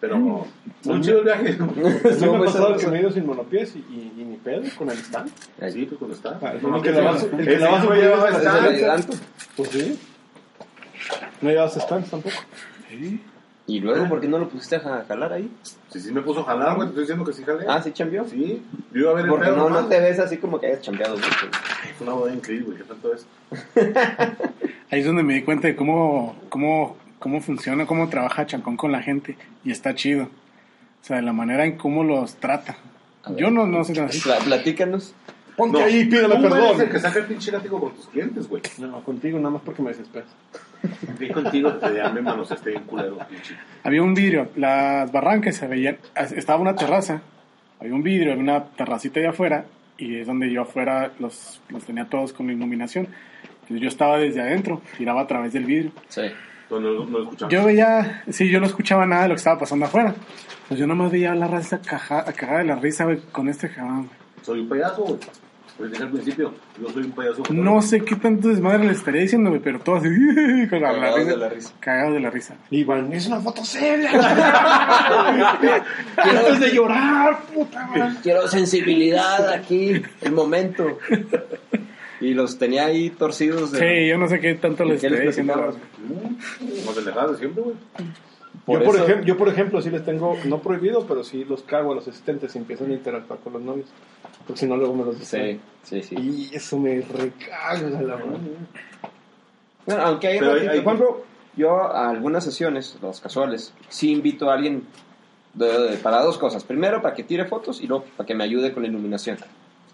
Pero, muy chido el viaje. Sí me ha pasado que me he ido sin monopiés y, y, y ni pedo con el stand. Sí, pues. Ah, No, el sí, vas- el que la vas a el stand. Pues sí. No llevas stands tampoco. Y luego, ¿por qué no lo pusiste a jalar ahí? Sí, sí me puso a jalar, güey. Te estoy diciendo que sí jalé. Ah, ¿sí chambeó? Sí. Yo iba a ver el Porque pedo no, no te ves así como que hayas chambeado. Es una boda increíble, güey. ¿Qué tanto es? Ahí es donde me di cuenta de cómo, cómo, cómo funciona, cómo trabaja Chancón con la gente. Y está chido. O sea, de la manera en cómo los trata. Ver. Yo no, no sé platícanos. Ponte No, ahí y pídele tú eres perdón. el que saca el pinche látigo con tus clientes, güey. No, contigo nada más porque me desesperas. Vi contigo te llamen manos este bien culero, pinche. Había un vidrio, las barrancas se veían, estaba una terraza, había un vidrio, había una terracita allá afuera, y es donde yo afuera los, los tenía todos con iluminación. Entonces yo estaba desde adentro, tiraba a través del vidrio. Sí. No, no, no. Yo veía, sí, yo no escuchaba nada de lo que estaba pasando afuera. Pues yo nomás veía a la raza caja, cagada de la risa, güey, con este jabón, güey. Soy un payaso, güey. Lo dije al principio. Yo soy un payaso. No sé qué tanto desmadre le estaría diciendo, güey, pero todos así, con la, la Cagados risa, de la risa. cagados de la risa. Iván, es una foto seria. Quiero, Antes de llorar, puta madre. quiero sensibilidad aquí, el momento. Y los tenía ahí torcidos. De... Sí, yo no sé qué tanto le ¿Y qué les estaría diciendo. Como de siempre, güey. Por yo, por eso- ejem- yo, por ejemplo, sí les tengo, no prohibido, pero sí los cago a los asistentes y empiezan a interactuar con los novios. Porque si no, luego me los Sí, distraen. sí, sí. Y eso me recaga, la verdad. Bueno, aunque hay, Pero hay- ratito, hay- por ejemplo, yo a algunas sesiones, las casuales, sí invito a alguien de- de- para dos cosas. Primero, para que tire fotos y luego para que me ayude con la iluminación.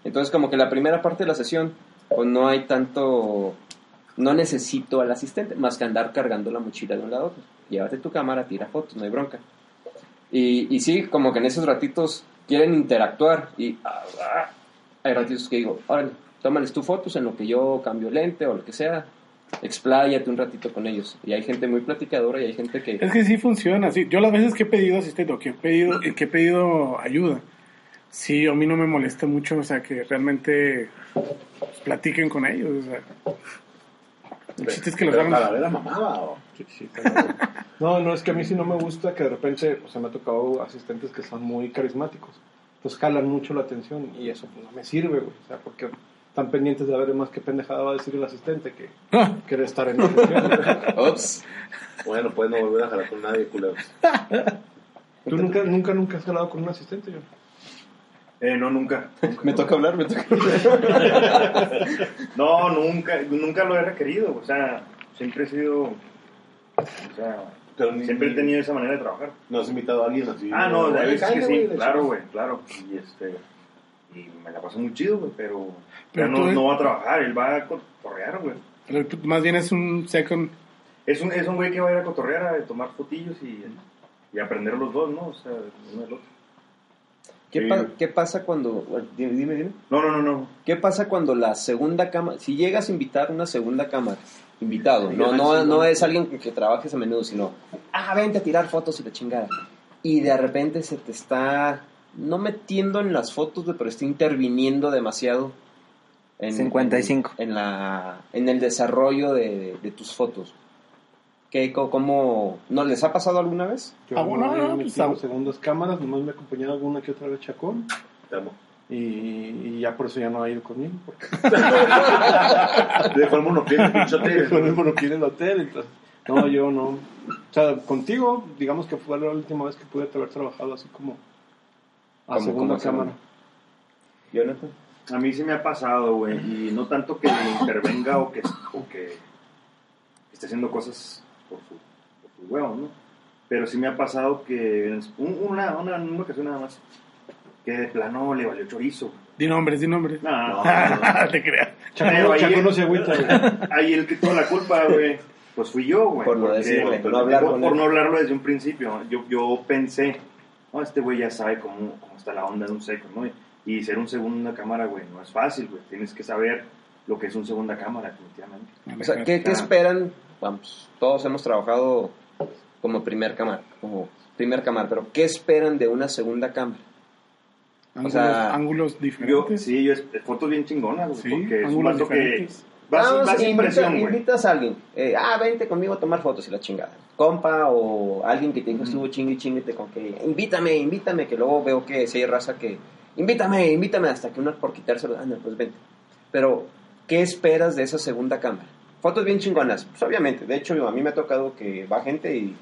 Entonces, como que la primera parte de la sesión, pues no hay tanto... No necesito al asistente, más que andar cargando la mochila de un lado a otro. Llévate tu cámara, tira fotos, no hay bronca. Y, y sí, como que en esos ratitos quieren interactuar y ah, ah, hay ratitos que digo, órale, tómales tu fotos en lo que yo cambio lente o lo que sea, expláyate un ratito con ellos. Y hay gente muy platicadora y hay gente que... Es que sí funciona, sí. Yo las veces que he pedido asistente o que he pedido, que he pedido ayuda, sí, a mí no me molesta mucho, o sea, que realmente platiquen con ellos, o sea. El chiste es que los Pero hagan... Calavera mamaba, o... Sí, sí, pero- no, no, es que a mí sí no me gusta que de repente, o sea, me ha tocado asistentes que son muy carismáticos. Pues jalan mucho la atención y eso pues, no me sirve, güey. O sea, porque están pendientes de ver más qué pendejada va a decir el asistente que Ah, quiere estar en la sesión. Ups. Bueno, pues no volver a jalar con nadie, culeros. ¿Tú nunca, nunca, nunca has jalado con un asistente, yo? Eh, no, nunca. Me toca hablar, me toca hablar. No, nunca, nunca lo he requerido. O sea, siempre he sido. O sea, Pero ni- siempre he tenido esa manera de trabajar. ¿No has invitado a alguien así? Ah, no, güey, es que sí, claro, güey, claro. Y este. Y me la paso muy chido, güey, pero. Pero no, no va a trabajar, él va a correar, güey. pero más bien es un second Es un, es un güey que va a ir a cotorrear, a tomar fotillos y, y aprender los dos, ¿no? O sea, uno del otro. ¿Qué, Sí. pa- qué pasa cuando... bueno, Dime, dime, dime. No, no, no, no. ¿Qué pasa cuando la segunda cámara... Si llegas a invitar una segunda cámara, invitado, no, no, no es alguien que, que trabajes a menudo, sino... Ah, vente a tirar fotos y la chingada. Y de repente se te está... No metiendo en las fotos, pero está interviniendo demasiado. En, 55. En, la, en el desarrollo de, de tus fotos. ¿Qué, co- ¿Cómo... ¿No les ha pasado alguna vez? Yo Ah, bueno, no no, pues, ah. segundas cámaras, nomás me ha acompañado alguna que otra vez Chacón. Te amo. Y, y ya por eso ya no ha ido conmigo. Porque dejó el monopié en el hotel. con el monopié en el hotel. Entonces, no, yo no. O sea, contigo, digamos que fue la última vez que pude haber trabajado así como a segunda cámara. Jonathan. A mí sí me ha pasado, güey. Y no tanto que intervenga o que, o que esté haciendo cosas por su, por su huevo, ¿no? Pero sí me ha pasado que en un- una, una, una ocasión nada más, que de plano le valió chorizo. Di nombres, di nombres. No, no, no, no. Te creas. Ahí- Chacón no se agüita, güey. Ahí el que tuvo la culpa, güey, pues fui yo, güey. Por no porque- decirle, por, no hablar por- por no hablarlo desde un principio. Yo, yo pensé, no, este güey ya sabe cómo, cómo está la onda de un seco, ¿no? Y ser un segunda cámara, güey, no es fácil, güey. Tienes que saber lo que es un segunda cámara, definitivamente. O sea, ¿qué, qué esperan? Vamos, todos hemos trabajado como primer cámara, como primer cámara, pero ¿qué esperan de una segunda cámara? Ángulos, sea, ángulos Yo, diferentes. sí, yo, fotos bien chingonas, Sí, porque es un ángulos vato que diferentes. vas, Vamos, vas sin invita- invitas a alguien, eh, ah, vente conmigo a tomar fotos y la chingada. Compa o alguien que te dijo estuvo chingue y chinguete con que invítame, invítame, que luego veo que si hay raza que invítame, invítame, hasta que uno por quitárselo, anda, pues vente. Pero, ¿qué esperas de esa segunda cámara? Fotos bien chingonas, pues obviamente. De hecho, a mí me ha tocado que va gente y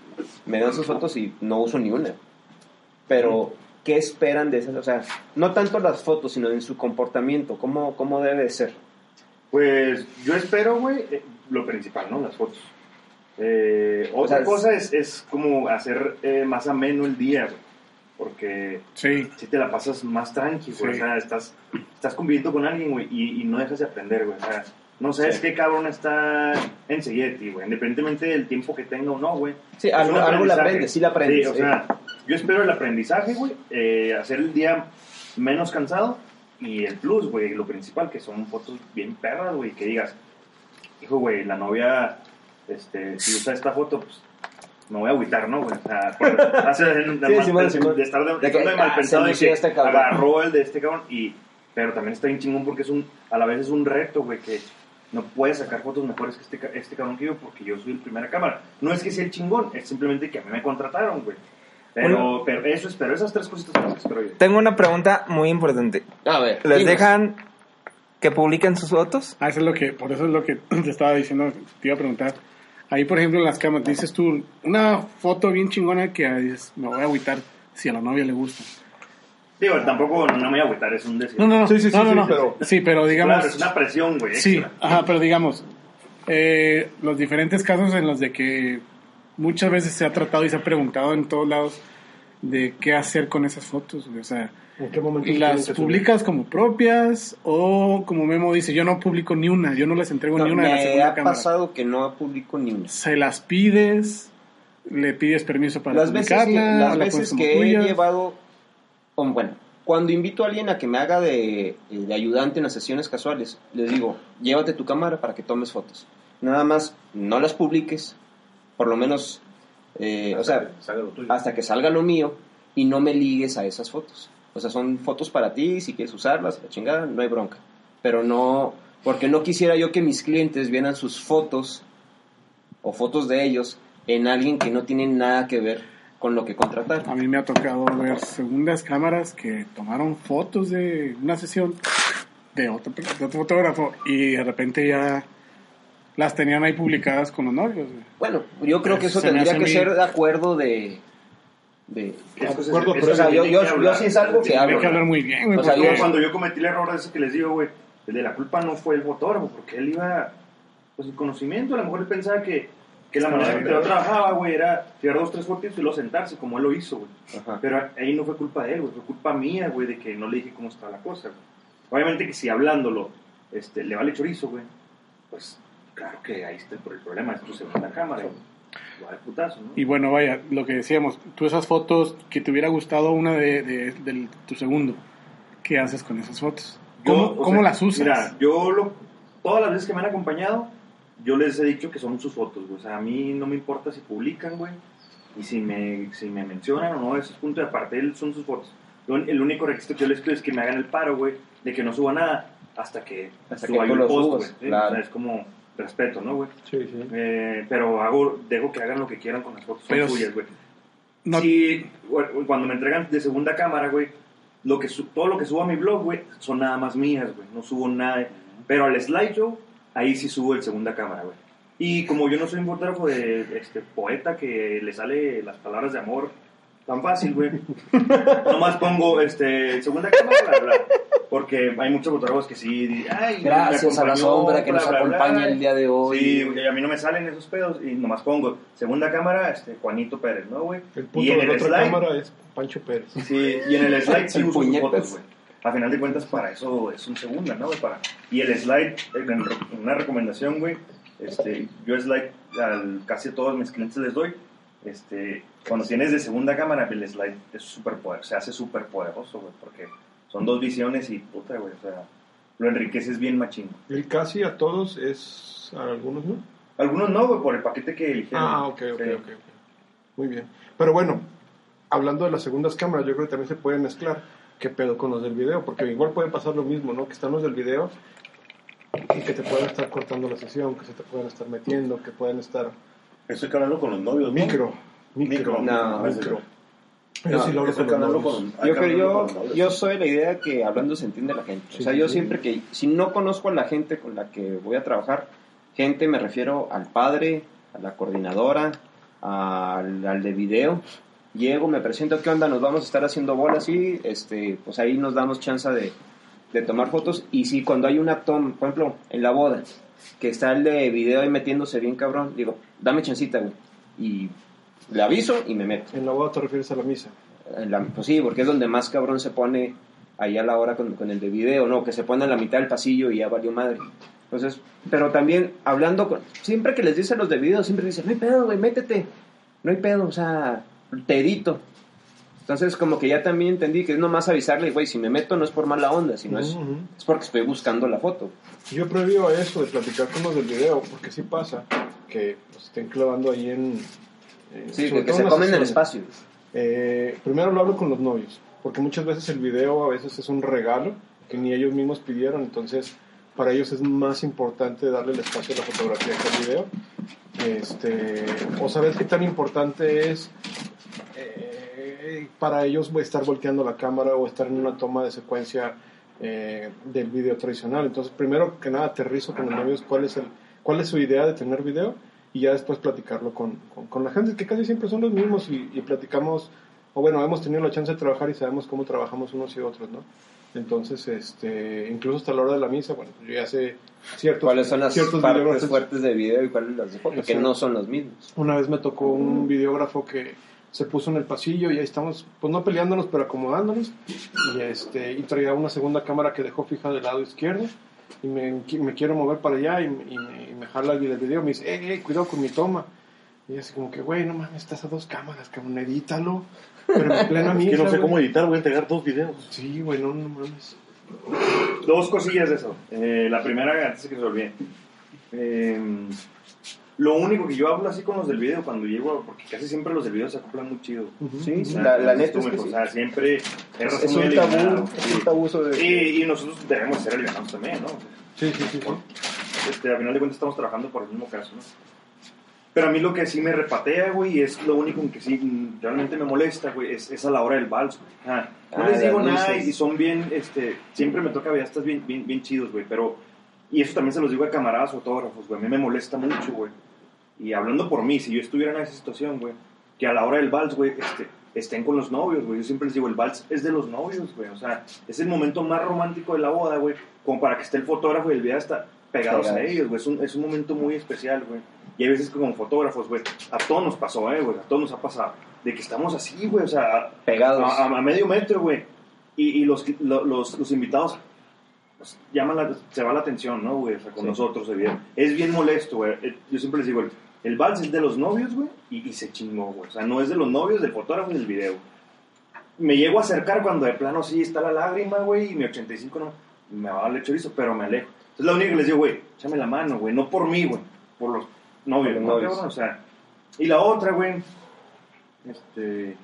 me dan sus fotos y no uso ni una. Pero, ¿qué esperan de esas? O sea, no tanto las fotos, sino en su comportamiento, ¿cómo, cómo debe de ser? Pues yo espero, güey, eh, lo principal, ¿no? Las fotos. Eh, O otra sea, cosa es, es como hacer eh, más ameno el día, güey. Porque Sí. si te la pasas más tranqui, güey. Sí. O sea, estás, estás conviviendo con alguien, güey, y, y no dejas de aprender, güey. O sea, no sabes Sí. qué cabrón está enseguida de ti, güey. Independientemente del tiempo que tenga o no, güey. Sí, Es algo, algo le aprendizaje. aprendes, sí le aprendes. Sí, o sí. sea, yo espero el aprendizaje, güey, eh, hacer el día menos cansado y el plus, güey, lo principal, que son fotos bien perras, güey, que digas, hijo, güey, la novia, este, si usa esta foto, pues, me voy a agüitar, ¿no, güey? O sea, por, hace, de, Sí, mal- Simón, de- de estar de, De que, mal ah, pensado que este agarró el de este cabrón y, pero también está bien chingón porque es un, a la vez es un reto, güey, que no puedes sacar fotos mejores que este, este cabrón que yo porque yo soy el primera cámara. No es que sea el chingón, es simplemente que a mí me contrataron, güey. Pero, pero eso espero, esas tres cositas son las que espero yo. Tengo una pregunta muy importante. A ver, ¿Les dinos. dejan que publiquen sus fotos? Ah, eso es lo que, por eso es lo que te estaba diciendo, te iba a preguntar. Ahí, por ejemplo, en las cámaras, dices tú, una foto bien chingona que ah, dices, me voy a agüitar si a la novia le gusta. Digo, tampoco no me voy a agüitar, es un decir. No, no, no. Sí, sí, sí, no, no, pero- Sí, pero digamos. Claro, es una presión, güey. Sí, extra. ajá, pero digamos, eh, los diferentes casos en los de que muchas veces se ha tratado y se ha preguntado en todos lados de qué hacer con esas fotos, güey, o sea, ¿En qué momento las publicas como propias o como Memo dice, yo no publico ni una, yo no les entrego No, ni una de la me segunda ha cámara. pasado que no publico ni una. Se las pides, le pides permiso para Las veces que, las la veces que he llevado, o bueno, cuando invito a alguien a que me haga de, de ayudante en las sesiones casuales, les digo, llévate tu cámara para que tomes fotos. Nada más, no las publiques, por lo menos, eh, o sea, hasta que salga lo mío y no me ligues a esas fotos. O sea, son fotos para ti, si quieres usarlas, la chingada, no hay bronca. Pero no, porque no quisiera yo que mis clientes vieran sus fotos o fotos de ellos en alguien que no tiene nada que ver con lo que contrataron. A mí me ha tocado ver segundas cámaras que tomaron fotos de una sesión de otro, de otro fotógrafo y de repente ya las tenían ahí publicadas con los novios. Bueno, yo creo que eso tendría que ser de acuerdo de... de cosas- acuerdo, pero o sea, se yo, yo, yo sí es algo que hablo. Que hablar muy bien, güey, O sea, yo Cuando yo cometí el error ese que les digo, güey, el de la culpa no fue el fotógrafo, porque él iba, pues el conocimiento, a lo mejor él pensaba que, que la manera que yo trabajaba, güey, era tirar dos, tres fotos y luego sentarse, como él lo hizo, güey. Pero ahí no fue culpa de él, güey, fue culpa mía, güey, de que no le dije cómo estaba la cosa, güey. Obviamente que si hablándolo, este, le vale chorizo, güey, pues claro que ahí está el problema, es tu segunda cámara. de putazo, ¿no? Y bueno, vaya, lo que decíamos, tú esas fotos que te hubiera gustado una de, de- del- tu segundo, ¿qué haces con esas fotos? Yo, ¿Cómo, o cómo sea, las usas? Mira, yo lo, todas las veces que me han acompañado, yo les he dicho que son sus fotos, güey. O sea, a mí no me importa si publican, güey. Y si me, si me mencionan o no, eso es punto de aparte, son sus fotos. Lo- el único requisito que yo les pido es que me hagan el paro, güey, de que no suba nada hasta que Hasta suba que yo lo post, güey. ¿sí? claro. O sea, es como respeto, ¿no, güey? Sí, sí. Eh, pero hago, dejo que hagan lo que quieran con las fotos, son Pero- suyas, güey. No- Sí, güey, cuando me entregan de segunda cámara, güey, lo que todo lo que subo a mi blog, güey, son nada más mías, güey. No subo nada. Pero al slideshow, ahí sí subo el segunda cámara, güey. Y como yo no soy un fotógrafo de este poeta que le sale las palabras de amor tan fácil, güey. Nomás pongo este segunda cámara, bla, bla. Porque hay muchos fotógrafos que sí, ay, Gracias a la sombra que bla, nos bla, bla. acompaña el día de hoy. Sí, güey, a mí no me salen esos pedos y nomás pongo segunda cámara, este Juanito Pérez, ¿no, güey? El Y punto en de la el otra slide, cámara es Pancho Pérez. Sí, y en el slide sí El uso fotos, güey. A final de cuentas, para eso es un segunda, ¿no? Para... Y el slide, en, una recomendación, güey, este, yo slide al, casi a todos mis clientes les doy. Este, cuando tienes de segunda cámara, el slide es súper poder, se hace súper poderoso, güey, porque son dos visiones y puta, güey, o sea, lo enriqueces bien machín. El casi a todos es a algunos, ¿no? Algunos no, güey, por el paquete que eligieron. Ah, ok, ok, Sí. ok. ok. Muy bien. Pero bueno, hablando de las segundas cámaras, yo creo que también se puede mezclar qué pedo con los del video, porque igual puede pasar lo mismo, ¿no? Que están los del video y que te pueden estar cortando la sesión, que se te pueden estar metiendo, que pueden estar Estoy hablando con los novios. ¿no? micro, micro, Micro. No, micro. Pero sí lo con los con- Yo, creo, yo, con los novios. yo soy la idea que hablando se entiende la gente. Sí, o sea, yo sí. siempre que, si no conozco a la gente con la que voy a trabajar, gente me refiero al padre, a la coordinadora, al, al de video. Llego, me presento, ¿qué onda? Nos vamos a estar haciendo bolas y este, pues ahí nos damos chance de, de tomar fotos. Y si cuando hay una toma, por ejemplo, en la boda, que está el de video ahí metiéndose bien cabrón, digo, dame chancita, güey. Y le aviso y me meto. En la boda te refieres a la misa. En la- pues sí, porque es donde más cabrón se pone ahí a la hora con, con el de video, ¿no? Que se pone en la mitad del pasillo y ya valió madre. Entonces, pero también hablando con... Siempre que les dicen los de video, siempre dicen, no hay pedo, güey, métete. No hay pedo, o sea, te edito. Entonces, como que ya también entendí que es nomás avisarle, güey, si me meto no es por mala onda, sino es, Ujú. es porque estoy buscando la foto. Yo previo a eso de platicar con los del video, porque sí pasa que los estén clavando ahí en... en- Sí, que, se comen el espacio. Eh, primero lo hablo con los novios, porque muchas veces el video a veces es un regalo que ni ellos mismos pidieron, entonces para ellos es más importante darle el espacio a la fotografía que al video. Este, o saber qué tan importante es eh, para ellos estar volteando la cámara o estar en una toma de secuencia eh, del video tradicional. Entonces, primero que nada, aterrizo con los novios cuál es, el, cuál es su idea de tener video y ya después platicarlo con, con, con la gente, que casi siempre son los mismos y, y platicamos, o bueno, hemos tenido la chance de trabajar y sabemos cómo trabajamos unos y otros, ¿no? Entonces, este, incluso hasta la hora de la misa, bueno, yo ya sé ciertos, ¿Cuáles son las ciertos partes fuertes de video y cuáles las de foto? Que no son los mismos. Una vez me tocó un videógrafo que se puso en el pasillo y ahí estamos, pues no peleándonos, pero acomodándonos. Y, este, y traía una segunda cámara que dejó fija del lado izquierdo. Y me, me quiero mover para allá y, y me, y me jala el video. Me dice, hey, hey, cuidado con mi toma. Y así como que, güey, no mames, estás a dos cámaras, cabrón, edítalo. Pero en plena Es misa, que no sé güey. cómo editar, voy a entregar dos videos. Sí, güey, no, no mames. Dos cosillas de eso. Eh, la primera, antes que se olvide. Eh, lo único que yo hablo así con los del video cuando llego, porque casi siempre los del video se acoplan muy chido. Sí, O sea, la, la neta es me- que O sea, siempre es, Es, razón un muy tabú, es sí. un tabú sobre... Y, y nosotros debemos ser alivianados también, ¿no? Sí, sí, sí. Este, a final de cuentas estamos trabajando por el mismo caso, ¿no? Pero a mí lo que sí me repatea, güey, y es lo único en que sí realmente me molesta, güey, es, es a la hora del vals, güey. Ah, no Ah, les digo nada luces. y son bien, este, siempre me toca ver estas bien, bien, bien chidos, güey, pero, y eso también se los digo a camaradas fotógrafos, güey, a mí me molesta mucho, güey. Y hablando por mí, si yo estuviera en esa situación, güey, que a la hora del vals, güey, este, estén con los novios, güey. Yo siempre les digo, el vals es de los novios, güey. O sea, es el momento más romántico de la boda, güey, como para que esté el fotógrafo y el video está pegados a ellos, güey. Es un, es un momento muy especial, güey. Y hay veces que como fotógrafos, güey, a todos nos pasó, eh, güey, a todos nos ha pasado, de que estamos así, güey, o sea, a- Pegados. a, a- a medio metro, güey. Y, y los, lo- los, los invitados pues, llama la, se va la atención, ¿no, güey? O sea, con nosotros, el video. Es bien molesto, güey. Eh, Yo siempre les digo, el, vals es de los novios, güey, y, y se chingó, güey. O sea, no es de los novios, del fotógrafo y del video. Me llego a acercar cuando de plano sí está la lágrima, güey, y mi 85 no me va a darle chorizo, pero me alejo. Entonces, la única que les digo, güey, échame la mano, güey, no por mí, güey, por los novios, ¿no, novios. O sea, y la otra, güey, este...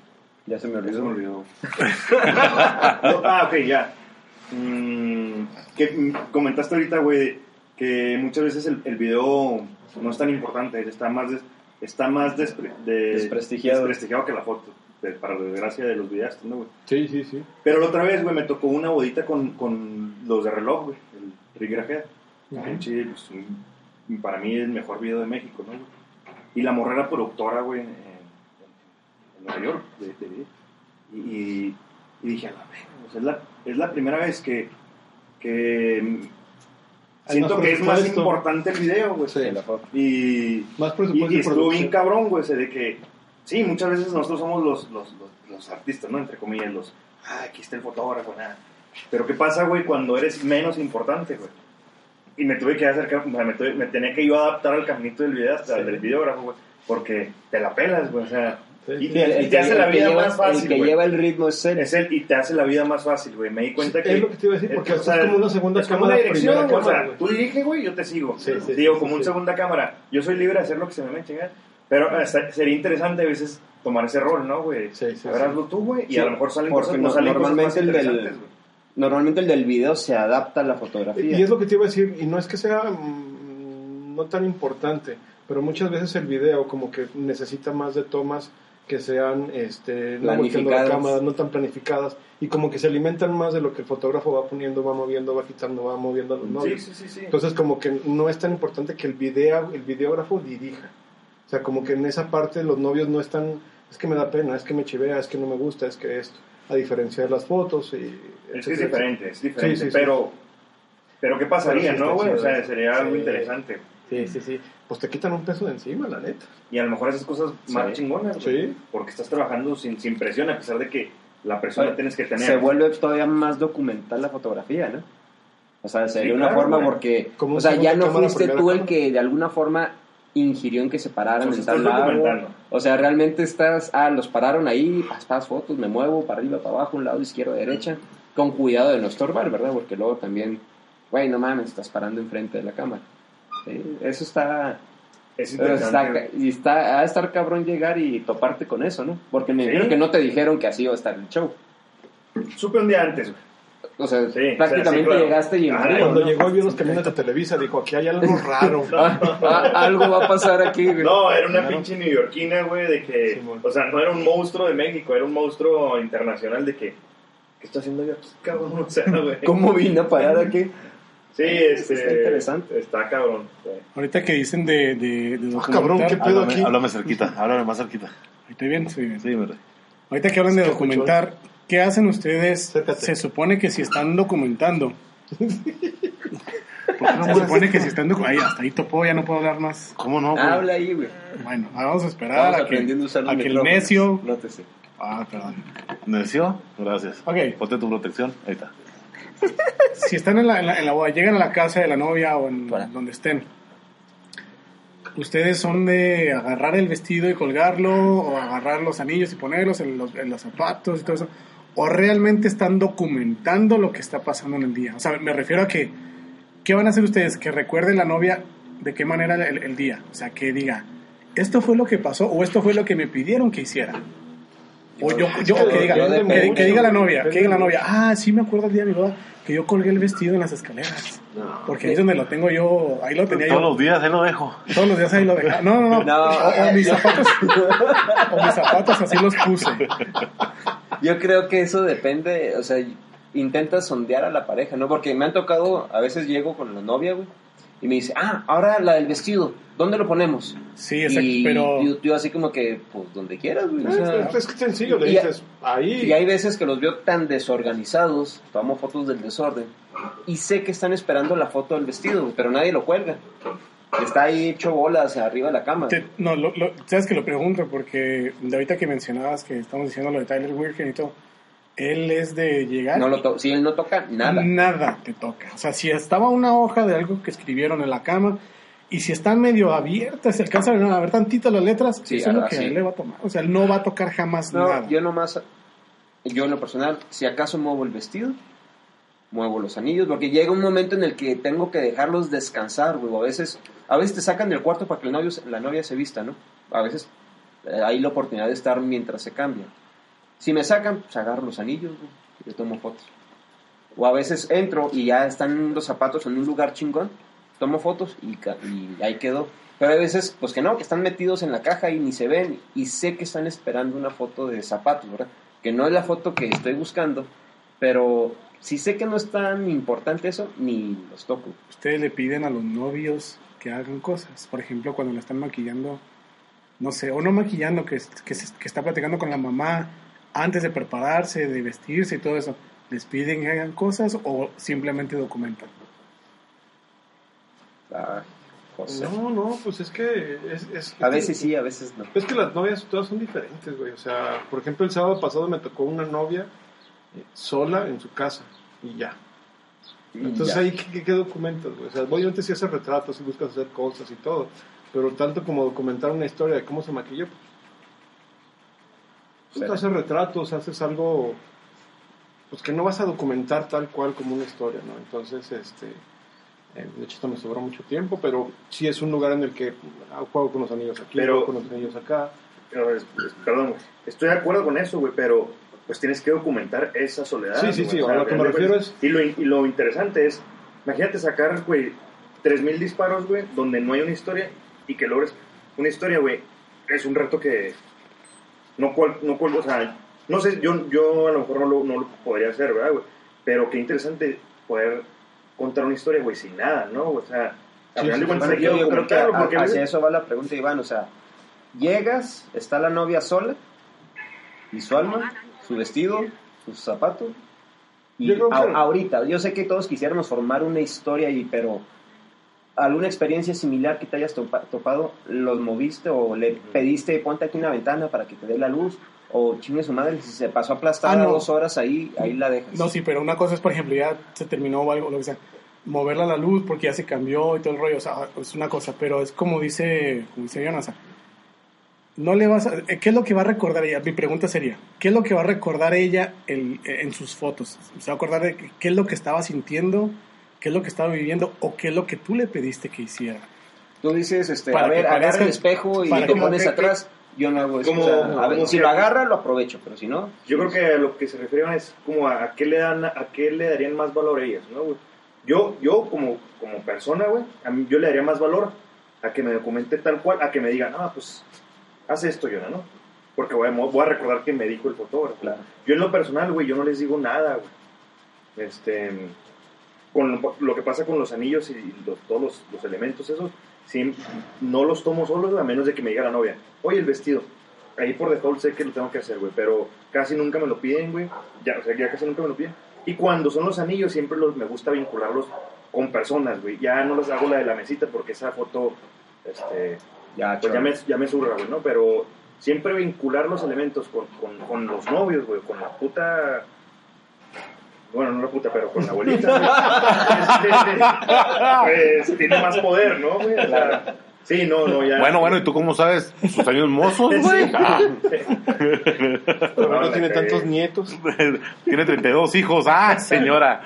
Ya se me Ya se olvidó. me olvidó. Ah, ok, ya. Mm, que mm, comentaste ahorita, güey, que muchas veces el, el video no es tan importante, está más, des- está más despre- de- Desprestigiado. desprestigiado que la foto, de- para la desgracia de los videos, ¿no, güey? Sí, sí, sí. Pero la otra vez, güey, me tocó una bodita con, con los de reloj, güey, el Rick Grajeda. Pues, un- para mí es el mejor video de México, ¿no? güey? Y la morra era productora, güey, en, en- en Nueva York, de, de video. Y, y- y dije, a la es la, es la primera vez que, que siento que es más importante el video, güey. Sí. La foto. Y, Más presupuesto y y estuvo bien cabrón, güey, de que, sí, muchas veces nosotros somos los, los, los, los artistas, ¿no? Entre comillas, los, ah, aquí está el fotógrafo, nada. Pero ¿qué pasa, güey, cuando eres menos importante, güey? Y me tuve que acercar, o sea, me, tuve- me tenía que yo adaptar al caminito del video, hasta Sí. del videógrafo, güey, porque te la pelas, güey, o sea, Sí, y, sí. y- y te hace la vida lleva- más fácil, El que güey. lleva el ritmo es él. Es él y te hace la vida más fácil, güey. Me di cuenta que. Es lo que te iba a decir, porque eh, es como una segunda es como cámara, una dirección, primera o sea, cámara, güey. tú dirige, güey, yo te sigo. Sí, sí, Digo, sí, como sí, una sí. segunda cámara. Yo soy libre de hacer lo que se me chingar. Pero sería interesante a veces tomar ese rol, ¿no, güey? Sí, sí, hazlo tú, güey. Y Sí, a lo mejor salen porque cosas, no- no salen cosas más normalmente el del-. Normalmente el del video se adapta a la fotografía. Y es lo que te iba a decir, y no es que sea mm, no tan importante, pero muchas veces el video como que necesita más de tomas que sean este, no volteando la Planificadas. cámara, no tan planificadas, y como que se alimentan más de lo que el fotógrafo va poniendo, va moviendo, va quitando, va moviendo a los novios. sí, sí, sí. Entonces como que no es tan importante que el video, el videógrafo dirija. O sea, como que en esa parte los novios no están, es que me da pena, es que me chivea, es que no me gusta, es que esto. A diferencia de las fotos y... Es que es diferente, es diferente. Sí, sí, sí. pero, pero, ¿qué pasaría, Pero sí no, güey? O sea, sería algo interesante. Sí, sí, sí. Pues te quitan un peso de encima, la neta. Y a lo mejor esas cosas más Sí. chingonas, güey. Sí. Porque estás trabajando sin, sin presión, a pesar de que la presión la tienes que tener. se vuelve todavía más documental la fotografía, ¿no? O sea, sería Sí, una claro, forma güey. porque, Como o sea, ya no fuiste tú el que de alguna forma ingirió en que se pararan Pues en tal lado. O sea, realmente estás, ah, los pararon ahí, haz fotos, me muevo para arriba, para abajo, un lado, izquierda, derecha, con cuidado de no estorbar, ¿verdad? Porque luego también, güey, no mames, estás parando enfrente de la cámara. Sí, Eso está, Es pero está, y está, ha de estar cabrón llegar y toparte con eso, ¿no? Porque me Sí. imagino que no te dijeron que así iba a estar el show. Supe un día antes, güey. O sea, Sí, o sea, prácticamente sí, claro. llegaste y frío, Cuando ¿no? llegó y vio los camiones de Televisa, dijo, aquí hay algo raro. Ah, ah, algo va a pasar aquí, güey. No, era una Claro. pinche neoyorquina, güey, de que... O sea, no era un monstruo de México, era un monstruo internacional de que... ¿Qué estoy haciendo yo aquí, cabrón? O sea, güey. ¿Cómo vine a parar aquí? Sí, este... Está interesante. Está cabrón. sí. Ahorita que dicen de, de, de Ah, cabrón, qué pedo Háblame, aquí. háblame cerquita, háblame más cerquita. ¿Estoy bien? Sí, bien. Sí, mire. Ahorita que hablan de documentar, ¿qué hacen ustedes? Acércate. Se supone que si están documentando. ¿Por qué no Se mueves? supone que si están documentando. Hasta ahí topó, ya no puedo hablar más. ¿Cómo no, güey? Habla ahí, güey. Bueno, vamos a esperar Estamos a que, aprendiendo a que el micrófonos. necio. Nótese. Ah, perdón. ¿Necio? Gracias. Ok. Ponte tu protección. Ahí está. Si están en la, en la- en la boda, llegan a la casa de la novia o en donde estén. ¿Ustedes son de agarrar el vestido y colgarlo? ¿O agarrar los anillos y ponerlos en los, en los zapatos y todo eso? ¿O realmente están documentando lo que está pasando en el día? O sea, me refiero a que, ¿qué van a hacer ustedes? Que recuerden la novia de qué manera el, el día. O sea, que diga, esto fue lo que pasó o esto fue lo que me pidieron que hiciera. O yo, yo que diga, que, mucho, que diga la novia, que diga la novia, ah, sí me acuerdo el día de mi boda, que yo colgué el vestido en las escaleras. Porque ahí es donde lo tengo yo, ahí lo tenía Todos yo. los días ahí lo dejo. Todos los días ahí lo dejaba. No, no, no. No, o, o mis zapatos. o mis zapatos así los puse. Yo creo que eso depende, o sea, intenta sondear a la pareja, ¿no? Porque me han tocado, a veces llego con la novia, güey, y me dice, ah, ahora la del vestido, ¿dónde lo ponemos? Sí, exacto. Y Pero yo, yo así como que, pues, donde quieras, güey. o sea, Es, es que sencillo, le dices, ahí. y hay veces que los veo tan desorganizados, tomo fotos del desorden, y sé que están esperando la foto del vestido, pero nadie lo cuelga. Está ahí hecho bolas arriba de la cama. te- no, lo, lo- sabes que lo pregunto porque de ahorita que mencionabas que estamos diciendo lo de Tyler Wirken y todo, Él es de llegar. No lo si él no toca, nada. Nada te toca. O sea, si estaba una hoja de algo que escribieron en la cama y si están medio abiertas, se alcanza a ver tantito las letras, Sí, eso es lo ah, que sí. él le va a tomar. O sea, él no va a tocar jamás No, nada. yo nomás, yo en lo personal, si acaso muevo el vestido, muevo los anillos, porque llega un momento en el que tengo que dejarlos descansar, güey. A veces, a veces te sacan del cuarto para que el novio, la novia se vista, ¿no? A veces eh, hay la oportunidad de estar mientras se cambia. Si me sacan, pues agarro los anillos, güey, y tomo fotos. O a veces entro y ya están los zapatos en un lugar chingón, tomo fotos y, ahí quedó. Pero hay veces, pues que no, que están metidos en la caja y ni se ven. Y sé que están esperando una foto de zapatos, ¿verdad? Que no es la foto que estoy buscando, pero si sé que no es tan importante eso, ni los toco. Ustedes le piden a los novios que hagan cosas. Por ejemplo, cuando le están maquillando, no sé, o no maquillando, que, que, que está platicando con la mamá antes de prepararse, de vestirse y todo eso. ¿Les piden que hagan cosas o simplemente documentan? Ah, José. No, no, pues es que es, es- A veces sí, a veces no. Es que las novias todas son diferentes, güey. O sea, por ejemplo, el sábado pasado me tocó una novia eh, sola en su casa y ya. Y Entonces ya. ahí, ¿qué, qué, qué documentas, güey? O sea, obviamente sí haces retratos, sí buscas hacer cosas y todo. Pero tanto como documentar una historia de cómo se maquilló, pues, Sí. haces retratos, haces algo pues que no vas a documentar tal cual como una historia, ¿no? Entonces, este, eh, de hecho esto me sobró mucho tiempo, pero sí es un lugar en el que ah, juego con los anillos aquí, Pero- juego con los anillos acá. Pero, es- es- perdón, güey. estoy de acuerdo con eso, güey, pero pues tienes que documentar esa soledad. Sí, sí, sí, a lo que me refiero es- Y lo, y lo interesante es, imagínate sacar, güey, 3.000 disparos, güey, donde no hay una historia y que logres una historia, güey, es un reto que no cual, no cual, o sea, no sé, yo, yo a lo mejor no lo, no lo podría hacer, ¿verdad, güey? Pero qué interesante poder contar una historia, güey, sin nada, ¿no? O sea, al Sí, final sí, de cuentas Bueno, hay que yo, creo que a- porque, hacia güey, eso va la pregunta, Iván. O sea, llegas, está la novia sola, y su alma, su vestido, sus zapatos. Y Yo a- ahorita, yo sé que todos quisiéramos formar una historia, y, pero alguna experiencia similar que te hayas topa- topado, los moviste o le pediste, ponte aquí una ventana para que te dé la luz, o chingue su madre, si se pasó aplastada Ah, no. dos horas ahí, ahí la dejas. No, sí, pero una cosa es, por ejemplo, ya se terminó o algo, lo que sea, moverla a la luz porque ya se cambió y todo el rollo, o sea, es una cosa, pero es como dice, como dice o sea, no le vas a, eh, ¿qué es lo que va a recordar ella? Mi pregunta sería, ¿qué es lo que va a recordar ella el- en sus fotos? ¿Se va a acordar de qué es lo que estaba sintiendo? ¿Qué es lo que estaba viviendo? ¿O qué es lo que tú le pediste que hiciera? Tú dices, este, Para a ver, agarra el espejo y te pones que- atrás. Yo no hago eso. como- o sea, a ver, como si que- lo agarra, lo aprovecho, pero si no, Yo creo que a lo que se refieren es como a, a qué le dan a qué le darían más valor a ellas, ¿no, güey? Yo, yo como, como persona, güey, a mí yo le daría más valor a que me documente tal cual, a que me digan, ah, pues, haz esto, Yona, ¿no? Porque voy a, voy a recordar que me dijo el fotógrafo. Claro. Yo en lo personal, güey, yo no les digo nada, güey. Este, con lo, que pasa con los anillos y los- todos los, los elementos esos, sí, no los tomo solos, a menos de que me diga la novia, oye, el vestido. Ahí por default sé que lo tengo que hacer, güey, pero casi nunca me lo piden, güey. Ya, o sea, ya casi nunca me lo piden. Y cuando son los anillos, siempre los, me gusta vincularlos con personas, güey. Ya no les hago la de la mesita porque esa foto, este, ya, pues ya me, ya me surra, güey, ¿no? Pero siempre vincular los elementos con, con, con los novios, güey, con la puta... Bueno, no la puta, pero con la abuelita, pues tiene más poder, ¿no, güey? O sea, sí, no, no, ya... Bueno, bueno, ¿y tú cómo sabes sus años mozos, güey? Ah, Pero No, no, tiene tantos nietos. tiene 32 hijos. Ah, señora.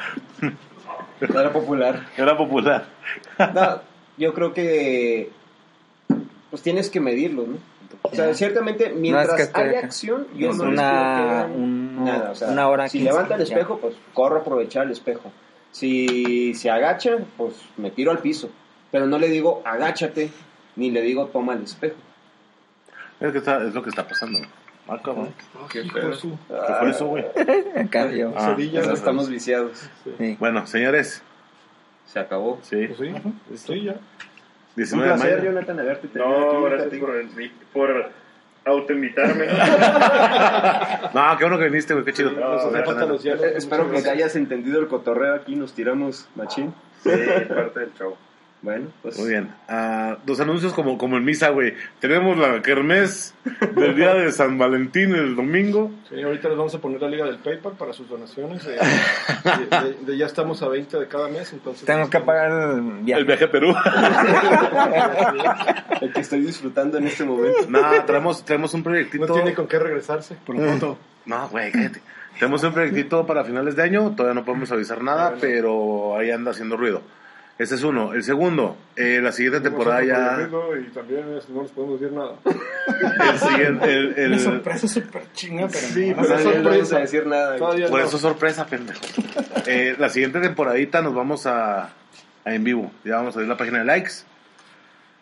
Era popular. Era popular. No, yo creo que pues tienes que medirlo, ¿no? O sea, ciertamente mientras que estoy haya acá. acción, yo Es no una- que un- nada. O sea, una hora si 15, levanta el ya. espejo, pues corro a aprovechar el espejo. Si se agacha, pues me tiro al piso. Pero no le digo agáchate, ni le digo toma el espejo. Es, que está- es lo que está pasando. Ah, cabrón. Hijo de su- ¿Qué fue eso, güey? Ah, Ya güey. estamos viciados. Sí. Bueno, señores. Se acabó. Sí. Pues sí, sí, ya. Un 19 de placer, mayo. Jonathan, haberte tenido aquí. No, gracias Fíjate. por, por autoinvitarme. No, qué bueno que viniste, güey. Qué chido. No, gracias, los Eh, diálogos. Espero que te hayas entendido el cotorreo aquí, nos tiramos machín. Sí, parte del chavo. Bueno, pues. Muy bien. Ah, los anuncios como, como en misa, güey. Tenemos la kermés del día de San Valentín el domingo. Sí, ahorita les vamos a poner la liga del PayPal para sus donaciones. eh, de, de- de- ya estamos a 20 de cada mes, entonces... Tengo que pagar el viaje. El viaje a Perú. El que estoy disfrutando en este momento. no, traemos, traemos un proyectito. No tiene con qué regresarse. Por lo pronto, No, güey, cállate. Tenemos un proyectito para finales de año. Todavía no podemos avisar nada, pero ahí anda haciendo ruido. Ese es uno. El segundo, eh, la siguiente temporada ya. Y también es- no les podemos decir nada. El siguiente. El, el- una sorpresa súper chinga, pero Sí, no, pero No sorpresa. decir nada. Todavía Por no. eso sorpresa, pendejo. Eh, la siguiente temporadita nos vamos a, a en vivo. Ya vamos a abrir la página de likes.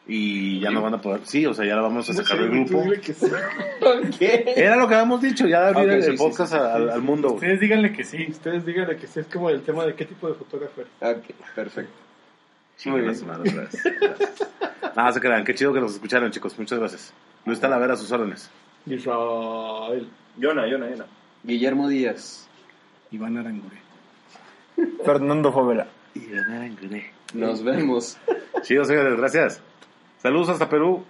Y ya nos van a poder. Sí, o sea, ya la vamos a sacar del Sí, grupo. que sí. ¿Qué? Era lo que habíamos dicho, ya de abrir el, sí, el sí, podcast sí, sí, al, sí, al sí. mundo. Ustedes díganle que sí. Ustedes díganle que sí, es como el tema de qué tipo de fotógrafo eres. Ok, perfecto. Muy bien. Nada, se crean. Qué chido que nos escucharon, chicos. Muchas gracias. Luis Talavera a sus órdenes. Israel. Yona, Yona, Yona. Guillermo Díaz. Iván Arangure. Fernando Fovela. Nos vemos. Chido, señores. Gracias. Saludos hasta Perú.